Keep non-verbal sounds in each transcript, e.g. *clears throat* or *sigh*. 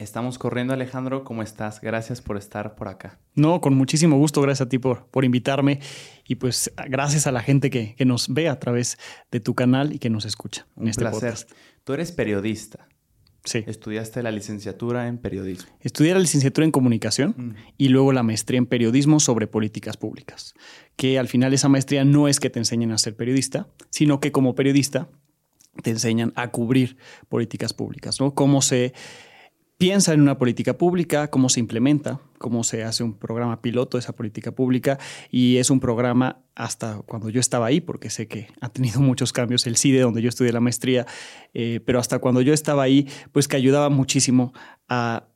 Estamos corriendo, Alejandro. ¿Cómo estás? Gracias por estar por acá. No, con muchísimo gusto. Gracias a ti por, por invitarme. Y pues gracias a la gente que, nos ve a través de tu canal y que nos escucha en Un este placer. Tú eres periodista. Sí. Estudiaste la licenciatura en periodismo. Estudié la licenciatura en comunicación mm. y luego la maestría en periodismo sobre políticas públicas. Que al final esa maestría no es que te enseñen a ser periodista, sino que como periodista te enseñan a cubrir políticas públicas, ¿no? Cómo se piensa en una política pública, cómo se implementa, cómo se hace un programa piloto de esa política pública y es un programa hasta cuando yo estaba ahí, porque sé que ha tenido muchos cambios el CIDE donde yo estudié la maestría, eh, pero hasta cuando yo estaba ahí, pues que ayudaba muchísimo a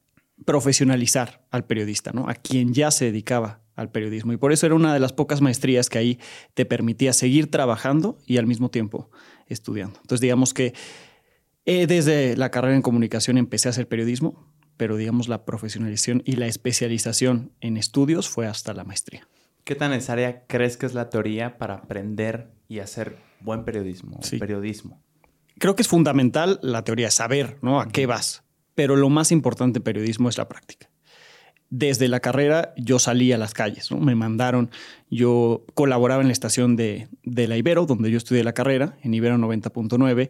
profesionalizar al periodista, ¿no? a quien ya se dedicaba al periodismo. Y por eso era una de las pocas maestrías que ahí te permitía seguir trabajando y al mismo tiempo estudiando. Entonces digamos que eh, desde la carrera en comunicación empecé a hacer periodismo, pero digamos la profesionalización y la especialización en estudios fue hasta la maestría. ¿Qué tan necesaria crees que es la teoría para aprender y hacer buen periodismo? Periodismo. Creo que es fundamental la teoría, saber ¿no? a qué vas, pero lo más importante en periodismo es la práctica. Desde la carrera yo salí a las calles, ¿no? me mandaron, yo colaboraba en la estación de, de la Ibero, donde yo estudié la carrera, en Ibero 90.9,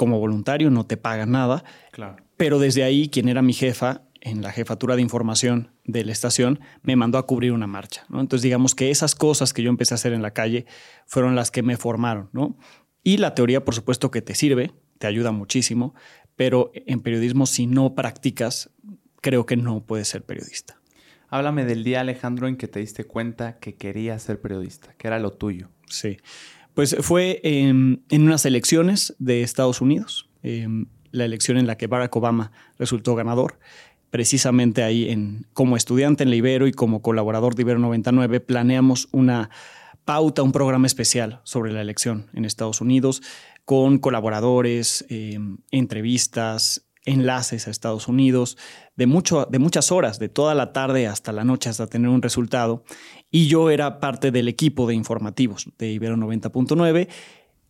como voluntario, no te pagan nada. Claro. Pero desde ahí, quien era mi jefa en la jefatura de información de la estación, me mandó a cubrir una marcha. ¿no? Entonces, digamos que esas cosas que yo empecé a hacer en la calle fueron las que me formaron. ¿no? Y la teoría, por supuesto, que te sirve, te ayuda muchísimo, pero en periodismo, si no practicas, creo que no puedes ser periodista. Háblame del día, Alejandro, en que te diste cuenta que querías ser periodista, que era lo tuyo. Sí. Pues fue en unas elecciones de Estados Unidos, em, la elección en la que Barack Obama resultó ganador. Precisamente ahí, en, como estudiante en la Ibero y como colaborador de Ibero 99, planeamos una pauta, un programa especial sobre la elección en Estados Unidos, con colaboradores, em, entrevistas, enlaces a Estados Unidos, de, mucho, de muchas horas, de toda la tarde hasta la noche hasta tener un resultado. Y yo era parte del equipo de informativos de Ibero 90.9.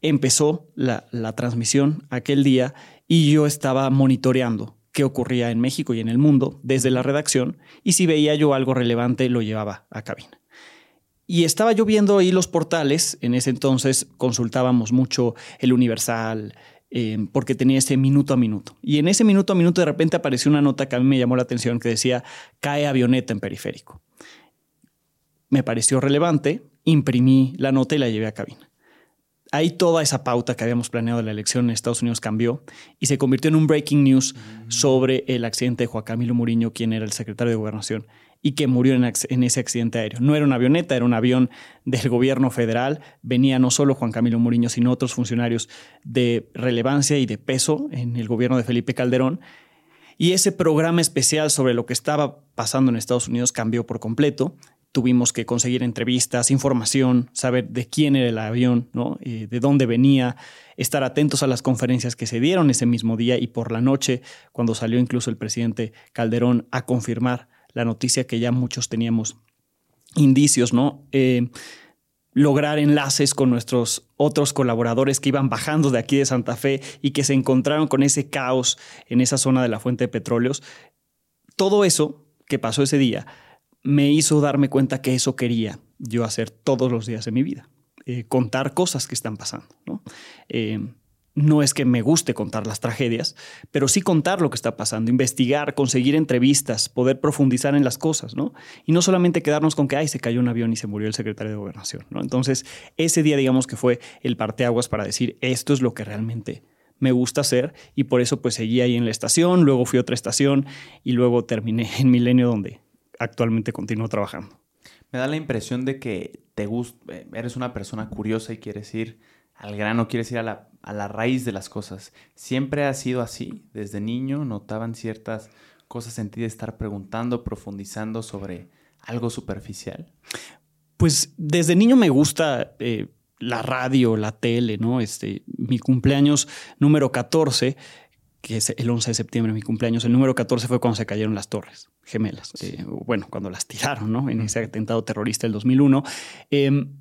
Empezó la, transmisión aquel día y yo estaba monitoreando qué ocurría en México y en el mundo desde la redacción y si veía yo algo relevante lo llevaba a cabina. Y estaba yo viendo ahí los portales, en ese entonces consultábamos mucho el Universal, Em, porque tenía ese minuto a minuto. Y en ese minuto a minuto de repente apareció una nota que a mí me llamó la atención que decía, cae avioneta en periférico. Me pareció relevante, imprimí la nota y la llevé a cabina. Ahí toda esa pauta que habíamos planeado de la elección en Estados Unidos cambió y se convirtió en un breaking news mm. sobre el accidente de Juan Camilo Muriño, quien era el secretario de Gobernación y que murió en, ese accidente aéreo. No era una avioneta, era un avión del gobierno federal. Venía no solo Juan Camilo Muriño, sino otros funcionarios de relevancia y de peso en el gobierno de Felipe Calderón. Y ese programa especial sobre lo que estaba pasando en Estados Unidos cambió por completo. Tuvimos que conseguir entrevistas, información, saber de quién era el avión, ¿no? Eh, de dónde venía, estar atentos a las conferencias que se dieron ese mismo día y por la noche, cuando salió incluso el presidente Calderón a confirmar la noticia que ya muchos teníamos indicios, ¿no? Eh, lograr enlaces con nuestros otros colaboradores que iban bajando de aquí de Santa Fe y que se encontraron con ese caos en esa zona de la fuente de petróleos. Todo eso que pasó ese día me hizo darme cuenta que eso quería yo hacer todos los días de mi vida. Eh, contar cosas que están pasando. ¿no? Eh, no es que me guste contar las tragedias, pero sí contar lo que está pasando, investigar, conseguir entrevistas, poder profundizar en las cosas, ¿no? Y no solamente quedarnos con que, ay, se cayó un avión y se murió el secretario de gobernación, ¿no? Entonces, ese día, digamos que fue el parteaguas para decir, esto es lo que realmente me gusta hacer y por eso pues seguí ahí en la estación, luego fui a otra estación y luego terminé en Milenio donde actualmente continúo trabajando. Me da la impresión de que te gusta, eres una persona curiosa y quieres ir al grano, quieres ir a la, a la raíz de las cosas. ¿Siempre ha sido así? ¿Desde niño notaban ciertas cosas en ti de estar preguntando, profundizando sobre algo superficial? Pues desde niño me gusta eh, la radio, la tele, ¿no? Este, mi cumpleaños número 14, que es el 11 de septiembre, mi cumpleaños, el número 14 fue cuando se cayeron las torres gemelas. Eh, bueno, cuando las tiraron, ¿no? En ese atentado terrorista del 2001. Em,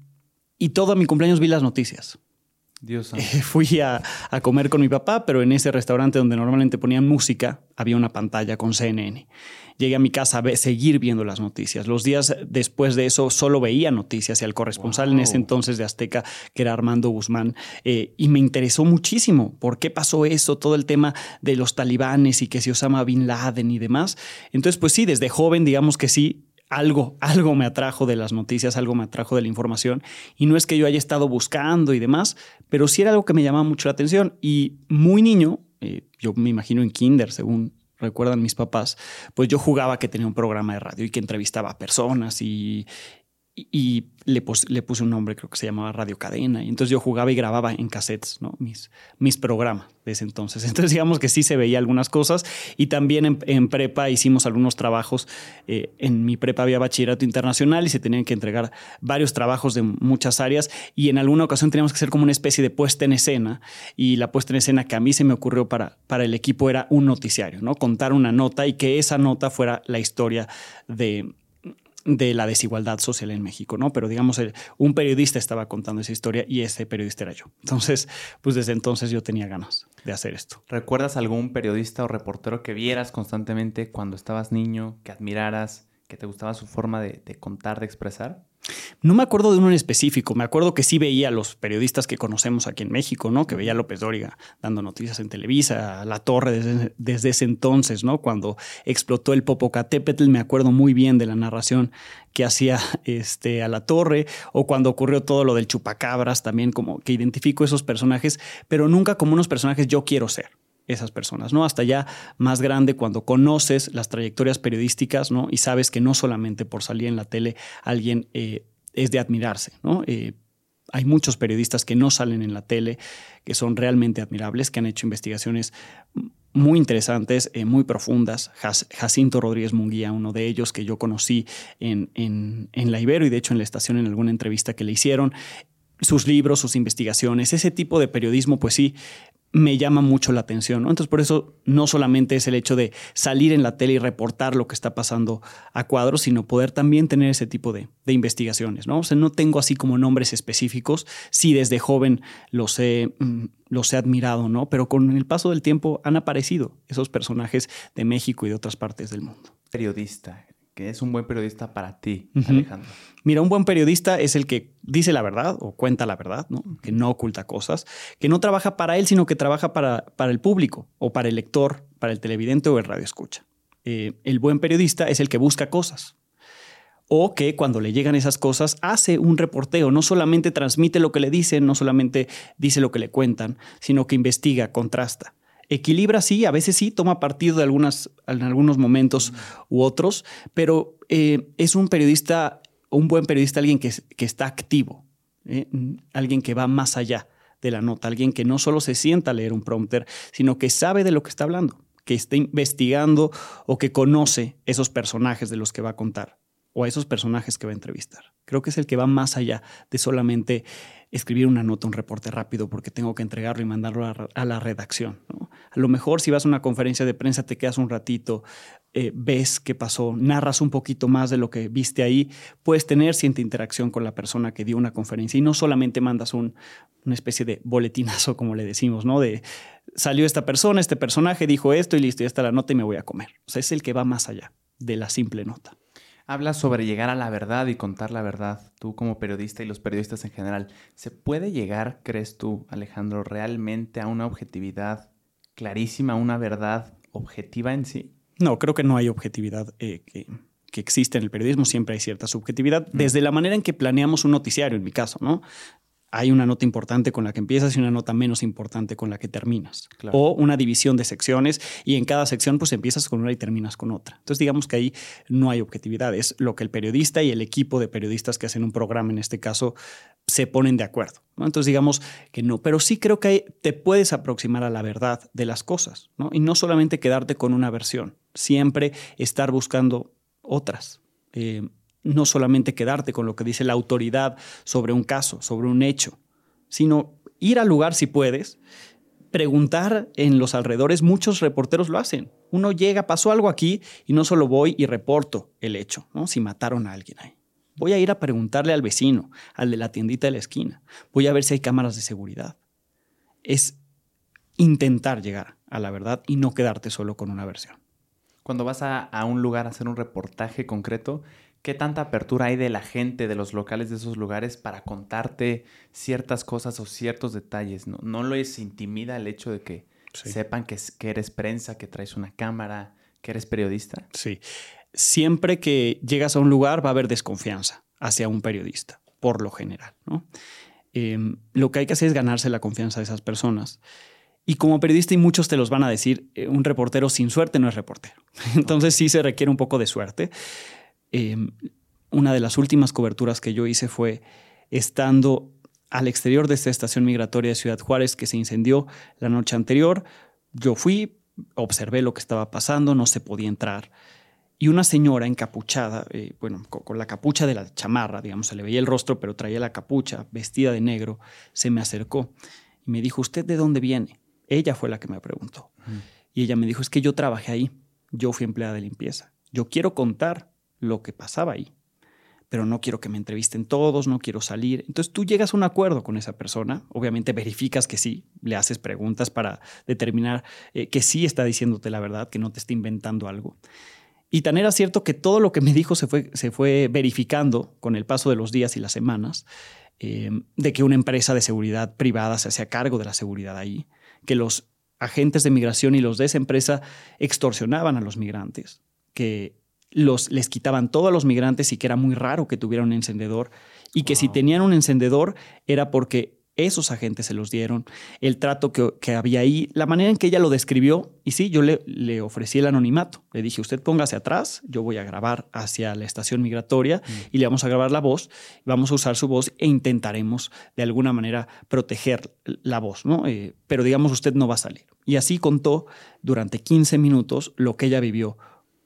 y todo mi cumpleaños vi las noticias Dios fui a, a, comer con mi papá, pero en ese restaurante donde normalmente ponían música, había una pantalla con CNN. Llegué a mi casa a seguir viendo las noticias. Los días después de eso solo veía noticias y al corresponsal en ese entonces de Azteca, que era Armando Guzmán, eh, y me interesó muchísimo por qué pasó eso, todo el tema de los talibanes y que si Osama Bin Laden y demás. Entonces, pues sí, desde joven, digamos que sí, algo, algo me atrajo de las noticias, algo me atrajo de la información. Y no es que yo haya estado buscando y demás, pero sí era algo que me llamaba mucho la atención. Y muy niño, eh, yo me imagino en kinder, según recuerdan mis papás, pues yo jugaba que tenía un programa de radio y que entrevistaba a personas y, y le, le, puse un nombre, creo que se llamaba Radio Cadena. Y entonces yo jugaba y grababa en cassettes, ¿no? Mis, mis programas de ese entonces. *laughs* Entonces digamos que sí se veía algunas cosas. Y también en, prepa hicimos algunos trabajos. Eh, en mi prepa había bachillerato internacional y se tenían que entregar varios trabajos de muchas áreas. Y en alguna ocasión teníamos que hacer como una especie de puesta en escena. Y la puesta en escena que a mí se me ocurrió para, para el equipo era un noticiario, ¿no? Contar una nota y que esa nota fuera la historia de de la desigualdad social en México, ¿no? Pero digamos, un periodista estaba contando esa historia y ese periodista era yo. Entonces, pues desde entonces yo tenía ganas de hacer esto. ¿Recuerdas algún periodista o reportero que vieras constantemente cuando estabas niño, que admiraras, que te gustaba su forma de, de contar, de expresar? No me acuerdo de uno en específico, me acuerdo que sí veía a los periodistas que conocemos aquí en México, ¿no? Que veía a López Dóriga dando noticias en Televisa, a La Torre desde, desde, ese entonces, ¿no? Cuando explotó el Popocatépetl, me acuerdo muy bien de la narración que hacía este, a La Torre, o cuando ocurrió todo lo del Chupacabras, también como que identifico esos personajes, pero nunca como unos personajes yo quiero ser esas personas, ¿no? Hasta ya más grande cuando conoces las trayectorias periodísticas, ¿no? Y sabes que no solamente por salir en la tele alguien eh, es de admirarse, ¿no? Eh, hay muchos periodistas que no salen en la tele, que son realmente admirables, que han hecho investigaciones muy interesantes, eh, muy profundas. Jacinto Rodríguez Munguía, uno de ellos que yo conocí en, en, en la Ibero y de hecho en la estación en alguna entrevista que le hicieron sus libros, sus investigaciones, ese tipo de periodismo, pues sí, me llama mucho la atención. Entonces, por eso no solamente es el hecho de salir en la tele y reportar lo que está pasando a cuadros, sino poder también tener ese tipo de, investigaciones. ¿no? O sea, no tengo así como nombres específicos. Sí, desde joven los he, mm, los he admirado, ¿no? Pero con el paso del tiempo han aparecido esos personajes de México y de otras partes del mundo. Periodista, que es un buen periodista para ti, Alejandro? Mira, un buen periodista es el que dice la verdad o cuenta la verdad, ¿no? que no oculta cosas, que no trabaja para él, sino que trabaja para, para el público o para el lector, para el televidente o el radio escucha. Eh, el buen periodista es el que busca cosas, o que cuando le llegan esas cosas hace un reporteo, no solamente transmite lo que le dicen, no solamente dice lo que le cuentan, sino que investiga, contrasta. Equilibra, sí, a veces sí, toma partido de algunas, en algunos momentos u otros, pero eh, es un periodista, un buen periodista, alguien que, que está activo, ¿eh? alguien que va más allá de la nota, alguien que no solo se sienta a leer un prompter, sino que sabe de lo que está hablando, que está investigando o que conoce esos personajes de los que va a contar o a esos personajes que va a entrevistar. Creo que es el que va más allá de solamente escribir una nota, un reporte rápido porque tengo que entregarlo y mandarlo a, la redacción. A lo mejor si vas a una conferencia de prensa te quedas un ratito, eh, ves qué pasó, narras un poquito más de lo que viste ahí, puedes tener cierta interacción con la persona que dio una conferencia y no solamente mandas un, una especie de boletinazo, como le decimos, ¿no? De salió esta persona, este personaje dijo esto y listo, ya está la nota y me voy a comer. O sea, es el que va más allá de la simple nota. Hablas sobre llegar a la verdad y contar la verdad, tú como periodista y los periodistas en general. ¿Se puede llegar, crees tú, Alejandro, realmente a una objetividad clarísima, una verdad objetiva en sí? No, creo que no hay objetividad eh, que, que existe en el periodismo, siempre hay cierta subjetividad, mm. desde la manera en que planeamos un noticiario, en mi caso, ¿no? Hay una nota importante con la que empiezas y una nota menos importante con la que terminas. O una división de secciones y en cada sección pues empiezas con una y terminas con otra. Entonces digamos que ahí no hay objetividad, es lo que el periodista y el equipo de periodistas que hacen un programa en este caso se ponen de acuerdo. Entonces digamos que no, pero sí creo que te puedes aproximar a la verdad de las cosas ¿no? y no solamente quedarte con una versión, siempre estar buscando otras. Eh, no solamente quedarte con lo que dice la autoridad sobre un caso, sobre un hecho, sino ir al lugar si puedes, preguntar en los alrededores, muchos reporteros lo hacen. Uno llega, pasó algo aquí y no solo voy y reporto el hecho, ¿no? si mataron a alguien ahí. Voy a ir a preguntarle al vecino, al de la tiendita de la esquina. Voy a ver si hay cámaras de seguridad. es intentar llegar a la verdad y no quedarte solo con una versión. Cuando vas a, a un lugar a hacer un reportaje concreto, ¿qué tanta apertura hay de la gente, de los locales de esos lugares para contarte ciertas cosas o ciertos detalles? ¿No, no les intimida el hecho de que sí. sepan que, que, eres prensa, que traes una cámara, que eres periodista? Sí. Siempre que llegas a un lugar va a haber desconfianza hacia un periodista, por lo general. ¿no? Eh, lo que hay que hacer es ganarse la confianza de esas personas. Y como periodista, y muchos te los van a decir, eh, un reportero sin suerte no es reportero. *laughs* Entonces sí se requiere un poco de suerte. Eh, una de las últimas coberturas que yo hice fue estando al exterior de esta estación migratoria de Ciudad Juárez que se incendió la noche anterior. Yo fui, observé lo que estaba pasando, no se podía entrar. Y una señora encapuchada, eh, bueno, con, con, la capucha de la chamarra, digamos, se le veía el rostro, pero traía la capucha, vestida de negro, se me acercó y me dijo, ¿usted de dónde viene? Ella fue la que me preguntó. Uh -huh. Y ella me dijo, es que yo trabajé ahí, yo fui empleada de limpieza, yo quiero contar lo que pasaba ahí, pero no quiero que me entrevisten todos, no quiero salir. Entonces tú llegas a un acuerdo con esa persona, obviamente verificas que sí, le haces preguntas para determinar eh, que sí está diciéndote la verdad, que no te está inventando algo. Y tan era cierto que todo lo que me dijo se fue, se fue verificando con el paso de los días y las semanas, eh, de que una empresa de seguridad privada se hacía cargo de la seguridad ahí, que los agentes de migración y los de esa empresa extorsionaban a los migrantes, que los, les quitaban todo a los migrantes y que era muy raro que tuvieran un encendedor y que wow. si tenían un encendedor era porque esos agentes se los dieron, el trato que, que, había ahí, la manera en que ella lo describió. Y sí, yo le, le, ofrecí el anonimato. Le dije, usted póngase atrás, yo voy a grabar hacia la estación migratoria mm. y le vamos a grabar la voz, vamos a usar su voz e intentaremos de alguna manera proteger la voz, ¿no? Eh, pero digamos, usted no va a salir. Y así contó durante 15 minutos lo que ella vivió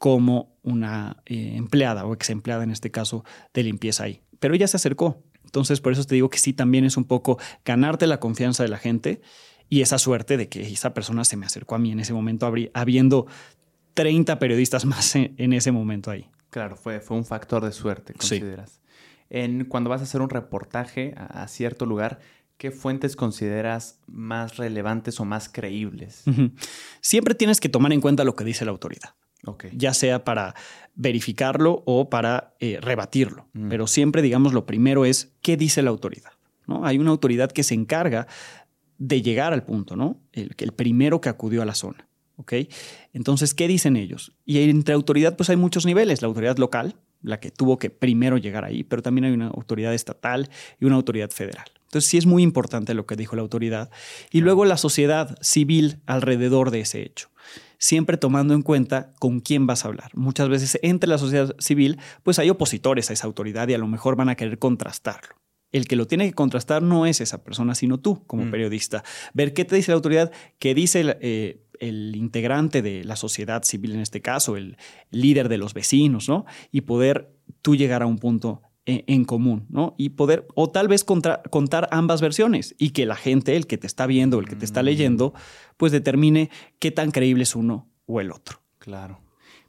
como una eh, empleada o ex empleada en este caso de limpieza ahí. Pero ella se acercó, entonces, por eso te digo que sí, también es un poco ganarte la confianza de la gente y esa suerte de que esa persona se me acercó a mí en ese momento, habiendo 30 periodistas *laughs* más en, ese momento ahí. Claro, fue, fue un factor de suerte, consideras. Sí. En, cuando vas a hacer un reportaje a, a, cierto lugar, ¿qué fuentes consideras más relevantes o más creíbles? Uh -huh. Siempre tienes que tomar en cuenta lo que dice la autoridad. Okay. Ya sea para verificarlo o para eh, rebatirlo. Mm. Pero siempre, digamos, lo primero es qué dice la autoridad. ¿no? Hay una autoridad que se encarga de llegar al punto, ¿no? El, el primero que acudió a la zona. ¿ok? Entonces, ¿qué dicen ellos? Y entre autoridad, pues hay muchos niveles. La autoridad local, la que tuvo que primero llegar ahí, pero también hay una autoridad estatal y una autoridad federal. Entonces, sí es muy importante lo que dijo la autoridad. Y luego la sociedad civil alrededor de ese hecho siempre tomando en cuenta con quién vas a hablar. Muchas veces entre la sociedad civil, pues hay opositores a esa autoridad y a lo mejor van a querer contrastarlo. El que lo tiene que contrastar no es esa persona, sino tú como mm. periodista. Ver qué te dice la autoridad, qué dice el, eh, el, integrante de la sociedad civil en este caso, el líder de los vecinos, ¿no? Y poder tú llegar a un punto en, común, ¿no? Y poder, o tal vez contra, contar ambas versiones y que la gente, el que te está viendo, el que te está leyendo, pues determine qué tan creíble es uno o el otro. Claro.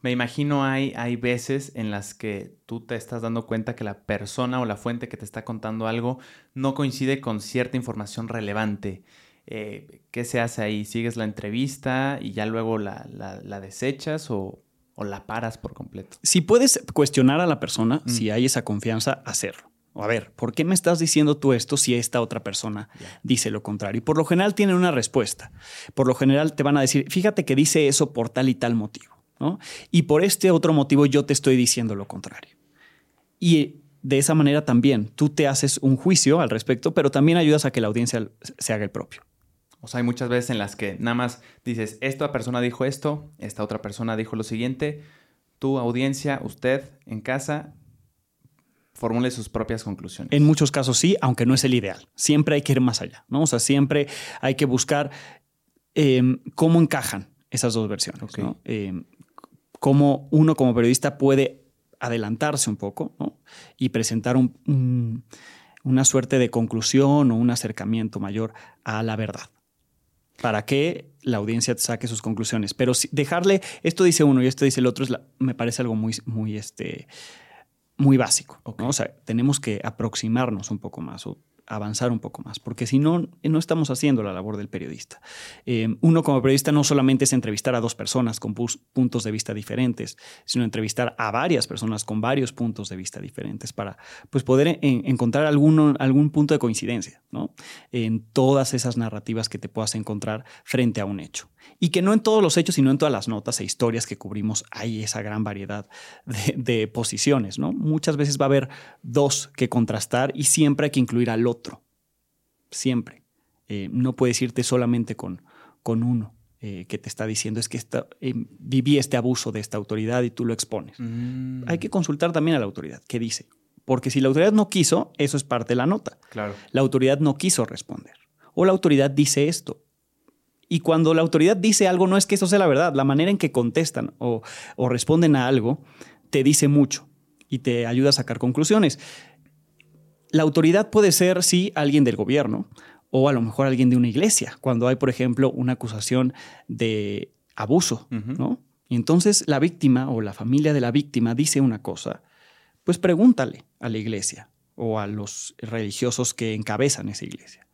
Me imagino hay, hay veces en las que tú te estás dando cuenta que la persona o la fuente que te está contando algo no coincide con cierta información relevante. Eh, ¿Qué se hace ahí? ¿Sigues la entrevista y ya luego la, la, la desechas o, o, la paras por completo? Si puedes cuestionar a la persona, mm. si hay esa confianza, hacerlo. A ver, ¿por qué me estás diciendo tú esto si esta otra persona yeah. dice lo contrario? Y por lo general tienen una respuesta. Por lo general te van a decir, fíjate que dice eso por tal y tal motivo. ¿no? Y por este otro motivo yo te estoy diciendo lo contrario. Y de esa manera también tú te haces un juicio al respecto, pero también ayudas a que la audiencia se haga el propio. O sea, hay muchas veces en las que nada más dices, esta persona dijo esto, esta otra persona dijo lo siguiente, tu audiencia, usted en casa, formule sus propias conclusiones. En muchos casos sí, aunque no es el ideal. Siempre hay que ir más allá, ¿no? O sea, siempre hay que buscar eh, cómo encajan esas dos versiones, okay. ¿no? Eh, cómo uno como periodista puede adelantarse un poco ¿no? y presentar un, un, una suerte de conclusión o un acercamiento mayor a la verdad para que la audiencia saque sus conclusiones. Pero si dejarle, esto dice uno y esto dice el otro, es la, me parece algo muy, muy, este, muy básico. Okay. ¿no? O sea, tenemos que aproximarnos un poco más. O avanzar un poco más, porque si no, no estamos haciendo la labor del periodista. Eh, uno como periodista no solamente es entrevistar a dos personas con puntos de vista diferentes, sino entrevistar a varias personas con varios puntos de vista diferentes para pues, poder encontrar alguno, algún punto de coincidencia ¿no? en todas esas narrativas que te puedas encontrar frente a un hecho. Y que no en todos los hechos, sino en todas las notas e historias que cubrimos hay esa gran variedad de, de posiciones. ¿no? Muchas veces va a haber dos que contrastar y siempre hay que incluir al otro. Siempre. Eh, no puedes irte solamente con, con uno eh, que te está diciendo es que eh, viví este abuso de esta autoridad y tú lo expones. Mm. Hay que consultar también a la autoridad. ¿Qué dice? Porque si la autoridad no quiso, eso es parte de la nota. Claro. La autoridad no quiso responder. O la autoridad dice esto. Y cuando la autoridad dice algo, no es que eso sea la verdad. La manera en que contestan o, o responden a algo te dice mucho y te ayuda a sacar conclusiones. La autoridad puede ser, sí, alguien del gobierno o a lo mejor alguien de una iglesia, cuando hay, por ejemplo, una acusación de abuso, ¿no? Y entonces la víctima o la familia de la víctima dice una cosa, pues pregúntale a la iglesia o a los religiosos que encabezan esa iglesia.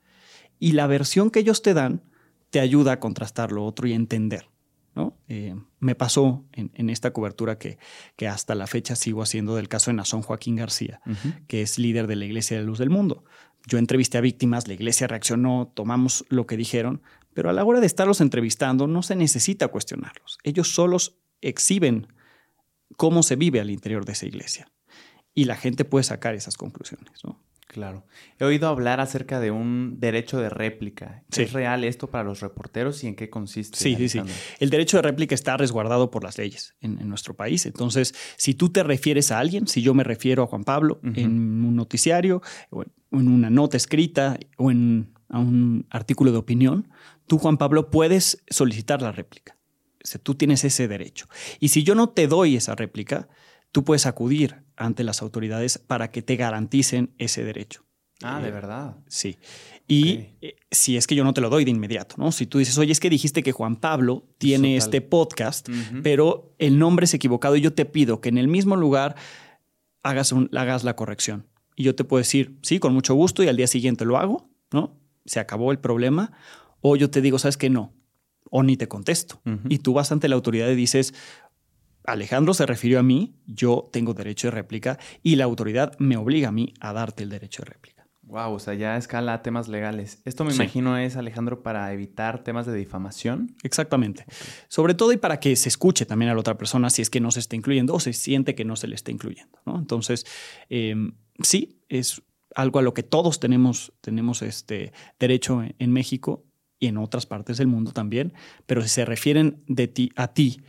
Y la versión que ellos te dan te ayuda a contrastar lo otro y entender. Eh, me pasó en, esta cobertura que, que, hasta la fecha sigo haciendo del caso de Nazón Joaquín García, que es líder de la Iglesia de la Luz del Mundo. Yo entrevisté a víctimas, la iglesia reaccionó, tomamos lo que dijeron, pero a la hora de estarlos entrevistando no se necesita cuestionarlos. Ellos solos exhiben cómo se vive al interior de esa iglesia. Y la gente puede sacar esas conclusiones. ¿no? Claro. He oído hablar acerca de un derecho de réplica. ¿Es real esto para los reporteros y en qué consiste? Sí, sí, sí. El derecho de réplica está resguardado por las leyes en, nuestro país. Entonces, si tú te refieres a alguien, si yo me refiero a Juan Pablo en un noticiario, o en una nota escrita o en a un artículo de opinión, tú, Juan Pablo, puedes solicitar la réplica. O tú tienes ese derecho. Y si yo no te doy esa réplica, tú puedes acudir ante las autoridades para que te garanticen ese derecho. Ah, de eh, verdad. Sí. Y eh, si es que yo no te lo doy de inmediato, ¿no? Si tú dices, oye, es que dijiste que Juan Pablo tiene este podcast, pero el nombre es equivocado y yo te pido que en el mismo lugar hagas, hagas la corrección. Y yo te puedo decir, sí, con mucho gusto y al día siguiente lo hago, ¿no? Se acabó el problema. O yo te digo, ¿sabes qué? No. O ni te contesto. Y tú vas ante la autoridad y dices, Alejandro se refirió a mí, yo tengo derecho de réplica y la autoridad me obliga a mí a darte el derecho de réplica. Wow, o sea, ya escala a temas legales. Esto me imagino es, Alejandro, para evitar temas de difamación. Exactamente. Sobre todo y para que se escuche también a la otra persona si es que no se está incluyendo o se siente que no se le está incluyendo. ¿no? Entonces, em, sí, es algo a lo que todos tenemos, tenemos este derecho en México y en otras partes del mundo también, pero si se refieren de ti a ti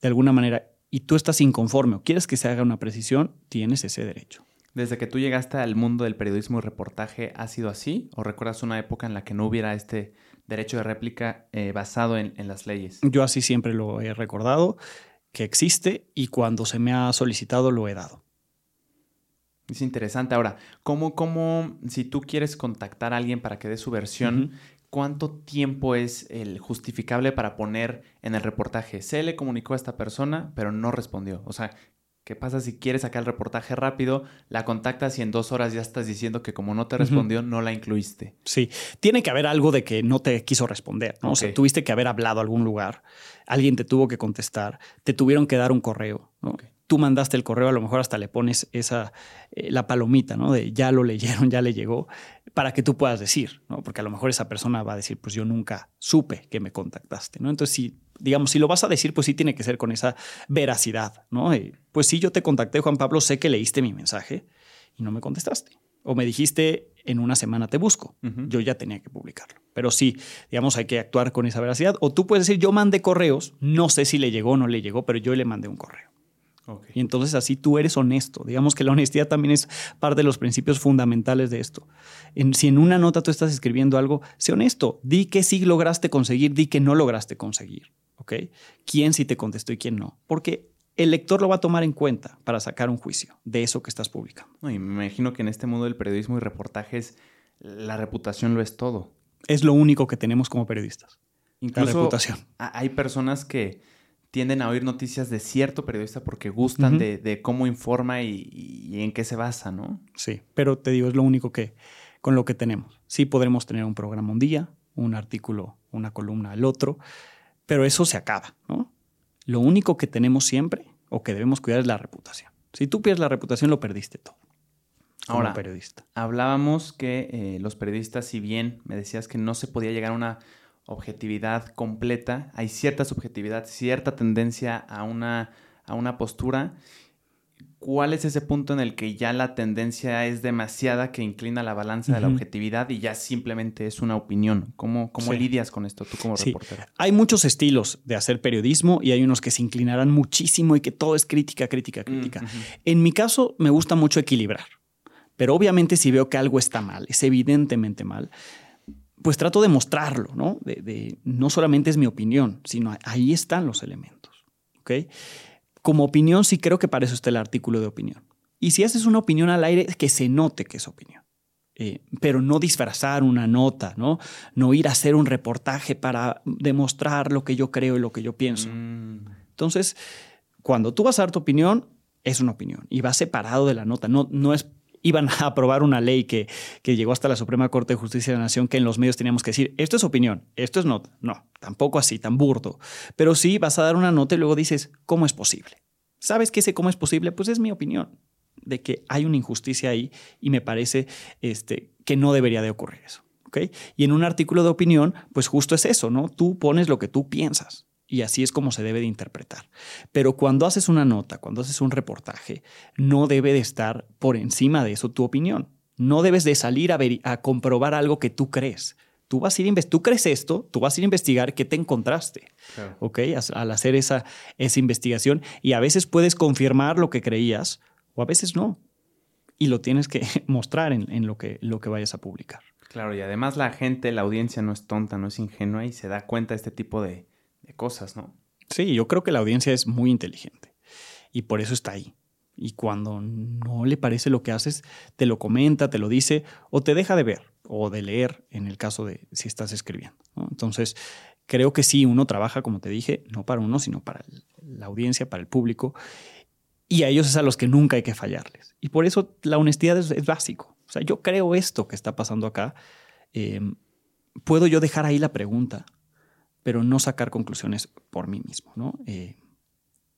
de alguna manera y tú estás inconforme o quieres que se haga una precisión, tienes ese derecho. Desde que tú llegaste al mundo del periodismo y reportaje, ¿ha sido así? ¿O recuerdas una época en la que no hubiera este derecho de réplica eh, basado en, las leyes? Yo así siempre lo he recordado, que existe y cuando se me ha solicitado lo he dado. Es interesante. Ahora, ¿cómo, cómo si tú quieres contactar a alguien para que dé su versión, cuánto tiempo es el justificable para poner en el reportaje? Se le comunicó a esta persona, pero no respondió. O sea, ¿qué pasa si quieres sacar el reportaje rápido, la contactas y en dos horas ya estás diciendo que como no te respondió, no la incluiste? Sí, tiene que haber algo de que no te quiso responder, ¿no? O sea, tuviste que haber hablado a algún lugar, alguien te tuvo que contestar, te tuvieron que dar un correo, ¿no? Tú mandaste el correo, a lo mejor hasta le pones esa, eh, la palomita, ¿no? De ya lo leyeron, ya le llegó para que tú puedas decir, ¿no? Porque a lo mejor esa persona va a decir, pues yo nunca supe que me contactaste, ¿no? Entonces, si, digamos, si lo vas a decir, pues sí tiene que ser con esa veracidad, ¿no? pues sí, yo te contacté, Juan Pablo, sé que leíste mi mensaje y no me contestaste. O me dijiste, en una semana te busco. Yo ya tenía que publicarlo. Pero sí, digamos, hay que actuar con esa veracidad. O tú puedes decir, yo mandé correos, no sé si le llegó o no le llegó, pero yo le mandé un correo. Y entonces así tú eres honesto. Digamos que la honestidad también es parte de los principios fundamentales de esto. si en una nota tú estás escribiendo algo, sé honesto. Di que sí lograste conseguir, di que no lograste conseguir. ¿Ok? ¿Quién sí te contestó y quién no? Porque el lector lo va a tomar en cuenta para sacar un juicio de eso que estás publicando. y me imagino que en este mundo del periodismo y reportajes, la reputación lo es todo. Es lo único que tenemos como periodistas. Incluso la reputación. Hay personas que tienden a oír noticias de cierto periodista porque gustan de, cómo informa y, en qué se basa, ¿no? Sí, pero te digo, es lo único que, con lo que tenemos. Sí podremos tener un programa un día, un artículo, una columna al otro, pero eso se acaba, ¿no? Lo único que tenemos siempre o que debemos cuidar es la reputación. Si tú pierdes la reputación, lo perdiste todo. Ahora, periodista. hablábamos que eh, los periodistas, si bien me decías que no se podía llegar a una objetividad completa, hay cierta subjetividad, cierta tendencia a una, a una postura ¿cuál es ese punto en el que ya la tendencia es demasiada que inclina la balanza de la objetividad y ya simplemente es una opinión? ¿Cómo, cómo lidias con esto tú como reportero? Hay muchos estilos de hacer periodismo y hay unos que se inclinarán muchísimo y que todo es crítica, crítica, crítica. En mi caso, me gusta mucho equilibrar. Pero obviamente si veo que algo está mal, es evidentemente mal, pues trato de mostrarlo, ¿no? De, no solamente es mi opinión, sino ahí están los elementos, ¿ok? como opinión sí creo que para eso está el artículo de opinión. Y si haces una opinión al aire, que se note que es opinión. Eh, pero no disfrazar una nota, ¿no? No ir a hacer un reportaje para demostrar lo que yo creo y lo que yo pienso. Mm. Entonces, cuando tú vas a dar tu opinión, es una opinión y va separado de la nota. No, no es iban a aprobar una ley que, que, llegó hasta la Suprema Corte de Justicia de la Nación que en los medios teníamos que decir, esto es opinión, esto es nota. No, tampoco así, tan burdo. Pero sí vas a dar una nota y luego dices, ¿cómo es posible? ¿Sabes que ese cómo es posible? Pues es mi opinión de que hay una injusticia ahí y me parece este, que no debería de ocurrir eso. ¿okay? Y en un artículo de opinión, pues justo es eso, ¿no? Tú pones lo que tú piensas y así es como se debe de interpretar. Pero cuando haces una nota, cuando haces un reportaje, no debe de estar por encima de eso tu opinión. No debes de salir a, ver, a comprobar algo que tú crees. Tú vas a ir tú crees esto, tú vas a ir a investigar qué te encontraste, ¿ok? Al hacer esa, esa investigación y a veces puedes confirmar lo que creías o a veces no. Y lo tienes que *laughs* mostrar en, lo, que, lo que vayas a publicar. Claro, y además la gente, la audiencia no es tonta, no es ingenua y se da cuenta de este tipo de, cosas, ¿no? Sí, yo creo que la audiencia es muy inteligente y por eso está ahí. Y cuando no le parece lo que haces, te lo comenta, te lo dice o te deja de ver o de leer en el caso de si estás escribiendo. Entonces, creo que sí, uno trabaja, como te dije, no para uno, sino para la audiencia, para el público. Y a ellos es a los que nunca hay que fallarles. Y por eso la honestidad es, básico. O sea, yo creo esto que está pasando acá. Em, puedo yo dejar ahí la pregunta pero no sacar conclusiones por mí mismo, ¿no? Eh,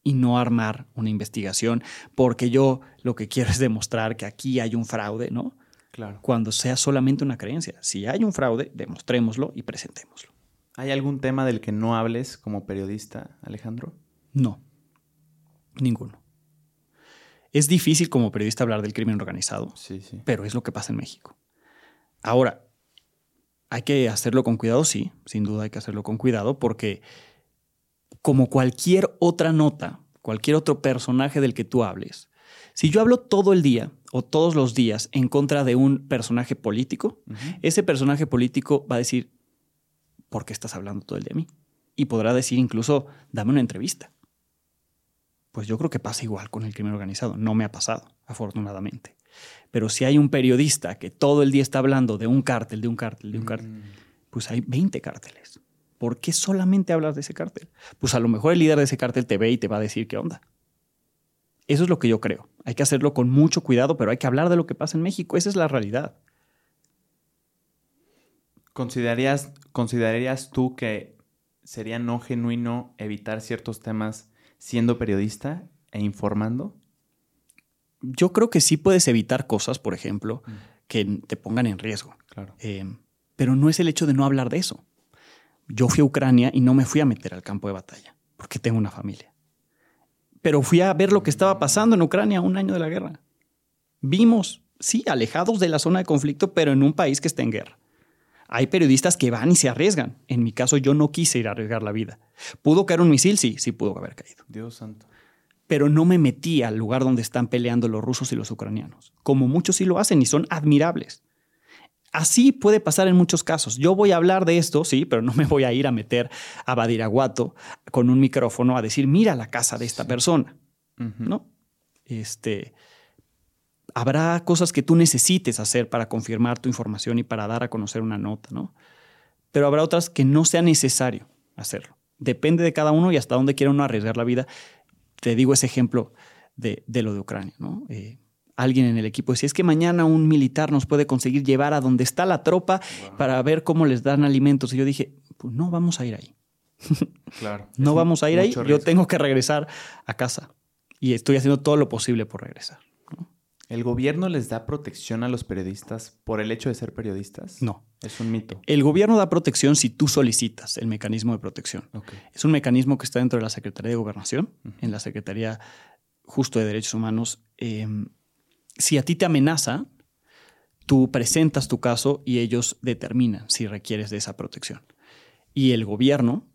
y no armar una investigación porque yo lo que quiero es demostrar que aquí hay un fraude, ¿no? Claro. Cuando sea solamente una creencia. Si hay un fraude, demostrémoslo y presentémoslo. ¿Hay algún tema del que no hables como periodista, Alejandro? No, ninguno. Es difícil como periodista hablar del crimen organizado, sí, sí. pero es lo que pasa en México. Ahora, hay que hacerlo con cuidado, sí, sin duda hay que hacerlo con cuidado, porque como cualquier otra nota, cualquier otro personaje del que tú hables, si yo hablo todo el día o todos los días en contra de un personaje político, ese personaje político va a decir, ¿por qué estás hablando todo el día de mí? Y podrá decir incluso, dame una entrevista. Pues yo creo que pasa igual con el crimen organizado. No me ha pasado, afortunadamente. Pero si hay un periodista que todo el día está hablando de un cártel, de un cártel, de un cártel, mm. pues hay 20 cárteles. ¿Por qué solamente hablas de ese cártel? Pues a lo mejor el líder de ese cártel te ve y te va a decir qué onda. Eso es lo que yo creo. Hay que hacerlo con mucho cuidado, pero hay que hablar de lo que pasa en México. Esa es la realidad. ¿Considerarías, ¿Considerarías tú que sería no genuino evitar ciertos temas siendo periodista e informando? Yo creo que sí puedes evitar cosas, por ejemplo, mm. que te pongan en riesgo. Claro. Eh, pero no es el hecho de no hablar de eso. Yo fui a Ucrania y no me fui a meter al campo de batalla, porque tengo una familia. Pero fui a ver lo que estaba pasando en Ucrania un año de la guerra. Vimos, sí, alejados de la zona de conflicto, pero en un país que está en guerra. Hay periodistas que van y se arriesgan. En mi caso, yo no quise ir a arriesgar la vida. ¿Pudo caer un misil? Sí, sí pudo haber caído. Dios santo pero no me metí al lugar donde están peleando los rusos y los ucranianos, como muchos sí lo hacen y son admirables. Así puede pasar en muchos casos. Yo voy a hablar de esto, sí, pero no me voy a ir a meter a Badiraguato con un micrófono a decir, mira la casa de esta persona. ¿No? Este, habrá cosas que tú necesites hacer para confirmar tu información y para dar a conocer una nota, ¿no? Pero habrá otras que no sea necesario hacerlo. Depende de cada uno y hasta dónde quiera uno arriesgar la vida te digo ese ejemplo de, lo de Ucrania. ¿no? Eh, alguien en el equipo decía, es que mañana un militar nos puede conseguir llevar a donde está la tropa para ver cómo les dan alimentos. Y yo dije, pues no vamos a ir ahí. *laughs* Claro. no vamos a ir ahí, yo tengo que regresar a casa. Y estoy haciendo todo lo posible por regresar. ¿El gobierno les da protección a los periodistas por el hecho de ser periodistas? No. Es un mito. El gobierno da protección si tú solicitas el mecanismo de protección. Ok. Es un mecanismo que está dentro de la Secretaría de Gobernación, en la Secretaría justo de Derechos Humanos. Eh, si a ti te amenaza, tú presentas tu caso y ellos determinan si requieres de esa protección. Y el gobierno,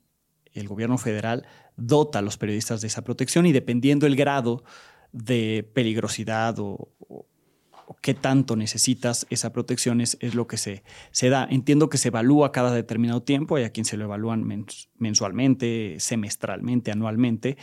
el gobierno federal, dota a los periodistas de esa protección y dependiendo el grado de peligrosidad o, o- o qué tanto necesitas esa protección es, es lo que se, se da. Entiendo que se evalúa cada determinado tiempo, hay a quien se lo evalúan mens- mensualmente, semestralmente, anualmente.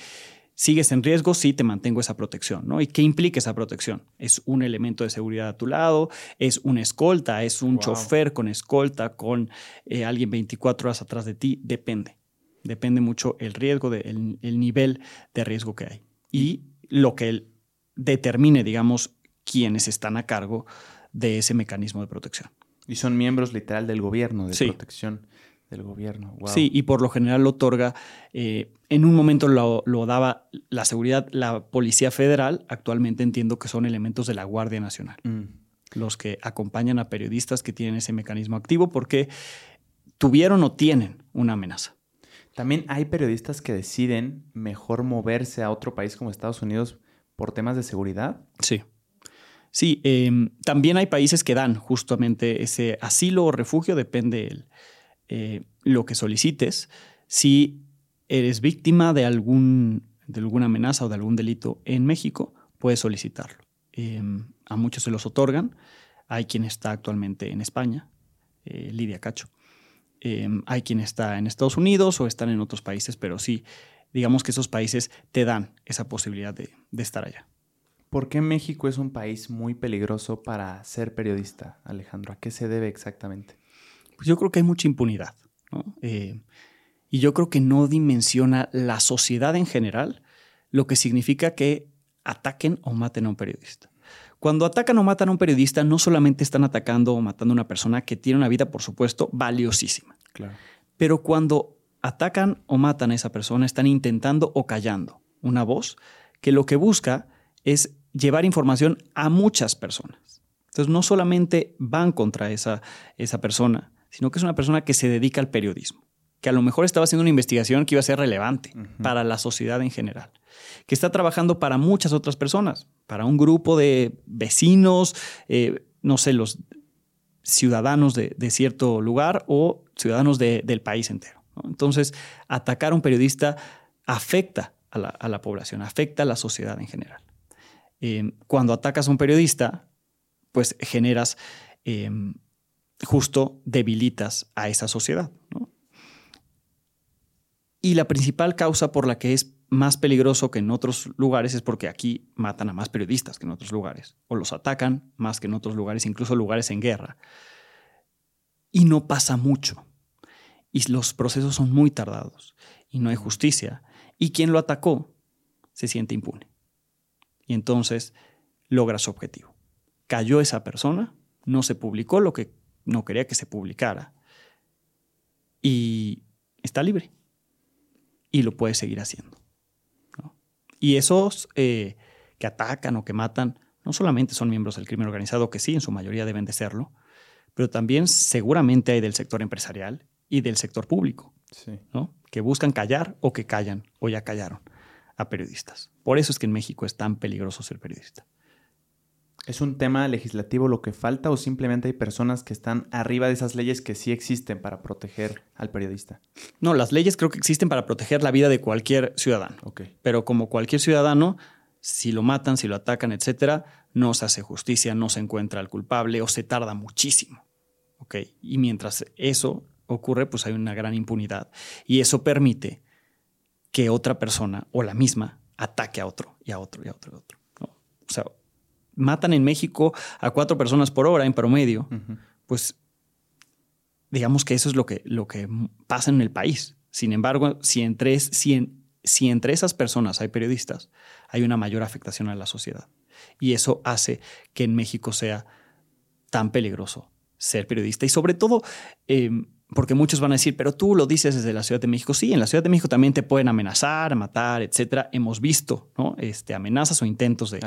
¿Sigues en riesgo? Sí, te mantengo esa protección, ¿no? ¿Y qué implica esa protección? ¿Es un elemento de seguridad a tu lado? ¿Es una escolta? ¿Es un Wow. chofer con escolta? ¿Con eh, alguien 24 horas atrás de ti? Depende. Depende mucho el riesgo, de- el, el nivel de riesgo que hay. Y lo que él determine, digamos, quiénes están a cargo de ese mecanismo de protección. Y son miembros literal del gobierno, de Sí. protección del gobierno. Wow. Sí, y por lo general lo otorga, eh, en un momento lo, lo daba la seguridad, la Policía Federal, actualmente entiendo que son elementos de la Guardia Nacional, Mm. los que acompañan a periodistas que tienen ese mecanismo activo porque tuvieron o tienen una amenaza. También hay periodistas que deciden mejor moverse a otro país como Estados Unidos por temas de seguridad. Sí. Sí, eh, también hay países que dan justamente ese asilo o refugio, depende el, eh, lo que solicites. Si eres víctima de, algún, de alguna amenaza o de algún delito en México, puedes solicitarlo. Eh, a muchos se los otorgan. Hay quien está actualmente en España, eh, Lidia Cacho. Eh, hay quien está en Estados Unidos o están en otros países, pero sí, digamos que esos países te dan esa posibilidad de, de estar allá. ¿Por qué México es un país muy peligroso para ser periodista, Alejandro? ¿A qué se debe exactamente? Pues yo creo que hay mucha impunidad, ¿no? Eh, y yo creo que no dimensiona la sociedad en general lo que significa que ataquen o maten a un periodista. Cuando atacan o matan a un periodista, no solamente están atacando o matando a una persona que tiene una vida, por supuesto, valiosísima, Claro. pero cuando atacan o matan a esa persona, están intentando o callando una voz que lo que busca es llevar información a muchas personas. Entonces, no solamente van contra esa, esa persona, sino que es una persona que se dedica al periodismo, que a lo mejor estaba haciendo una investigación que iba a ser relevante para la sociedad en general, que está trabajando para muchas otras personas, para un grupo de vecinos, eh, no sé, los ciudadanos de, cierto lugar o ciudadanos de- del país entero. Entonces, atacar a un periodista afecta a la, población, afecta a la sociedad en general. Eh, cuando atacas a un periodista, pues generas, eh, justo debilitas a esa sociedad. Y la principal causa por la que es más peligroso que en otros lugares es porque aquí matan a más periodistas que en otros lugares, o los atacan más que en otros lugares, incluso lugares en guerra. Y no pasa mucho. Y los procesos son muy tardados, y no hay justicia. Y quien lo atacó se siente impune. Y entonces logra su objetivo. Cayó esa persona, no se publicó lo que no quería que se publicara, y está libre y lo puede seguir haciendo. Y esos eh, que atacan o que matan no solamente son miembros del crimen organizado, que sí, en su mayoría deben de serlo, pero también seguramente hay del sector empresarial y del sector público, Sí. ¿no? que buscan callar o que callan o ya callaron a periodistas. Por eso es que en México es tan peligroso ser periodista. ¿Es un tema legislativo lo que falta o simplemente hay personas que están arriba de esas leyes que sí existen para proteger al periodista? No, las leyes creo que existen para proteger la vida de cualquier ciudadano. Ok. Pero como cualquier ciudadano, si lo matan, si lo atacan, etcétera, no se hace justicia, no se encuentra al culpable o se tarda muchísimo. ¿ok? Y mientras eso ocurre, pues hay una gran impunidad. Y eso permite que otra persona o la misma ataque a otro y a otro y a otro y a otro. ¿no? O sea, matan en México a cuatro personas por hora en promedio, pues digamos que eso es lo que, lo que pasa en el país. Sin embargo, si entre, si, en- si entre esas personas hay periodistas, hay una mayor afectación a la sociedad. Y eso hace que en México sea tan peligroso ser periodista. Y sobre todo, em, porque muchos van a decir, pero tú lo dices desde la Ciudad de México. Sí, en la Ciudad de México también te pueden amenazar, matar, etcétera. Hemos visto ¿no? este, amenazas o intentos de,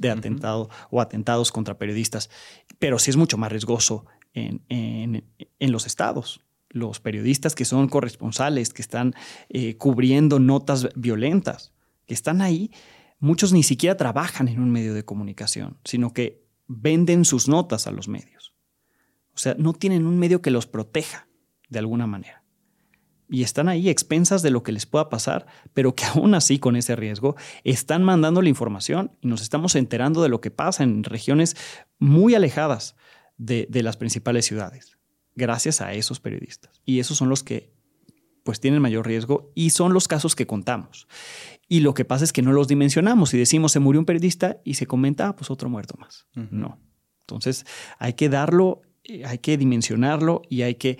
de, atentado o atentados contra periodistas, pero sí es mucho más riesgoso en, en, los estados. Los periodistas que son corresponsales, que están eh, cubriendo notas violentas, que están ahí, muchos ni siquiera trabajan en un medio de comunicación, sino que venden sus notas a los medios. O sea, no tienen un medio que los proteja de alguna manera. Y están ahí expensas de lo que les pueda pasar, pero que *laughs* aún así con ese riesgo están mandando la información y nos estamos enterando de lo que pasa en regiones muy alejadas de, las principales ciudades, gracias a esos periodistas. Y esos son los que pues tienen mayor riesgo y son los casos que contamos. Y lo que pasa es que no los dimensionamos y decimos se murió un periodista y se comenta, ah, pues otro muerto más. No. Entonces hay que darlo, eh, hay que dimensionarlo y hay que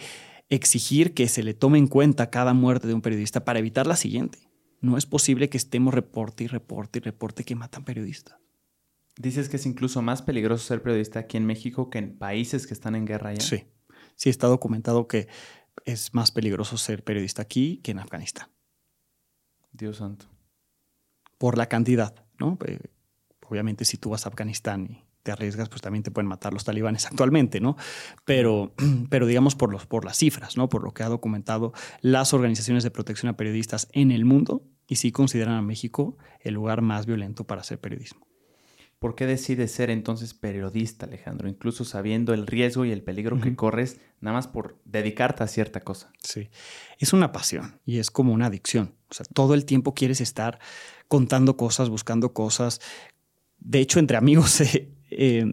exigir que se le tome en cuenta cada muerte de un periodista para evitar la siguiente. No es posible que estemos reporte y reporte y reporte que matan periodistas. Dices que es incluso más peligroso ser periodista aquí en México que en países que están en guerra ya. Sí, sí está documentado que es más peligroso ser periodista aquí que en Afganistán. Dios santo. Por la cantidad, ¿no? Eh, obviamente si tú vas a Afganistán y te arriesgas, pues también te pueden matar los talibanes actualmente, ¿no? Pero, *clears throat* pero digamos por, los, por las cifras, ¿no? Por lo que ha documentado las organizaciones de protección a periodistas en el mundo y sí consideran a México el lugar más violento para hacer periodismo. ¿Por qué decides ser entonces periodista, Alejandro? Incluso sabiendo el riesgo y el peligro que corres, nada más por dedicarte a cierta cosa. Sí, es una pasión y es como una adicción. O sea, todo el tiempo quieres estar contando cosas, buscando cosas. De hecho, entre amigos *laughs* eh, eh,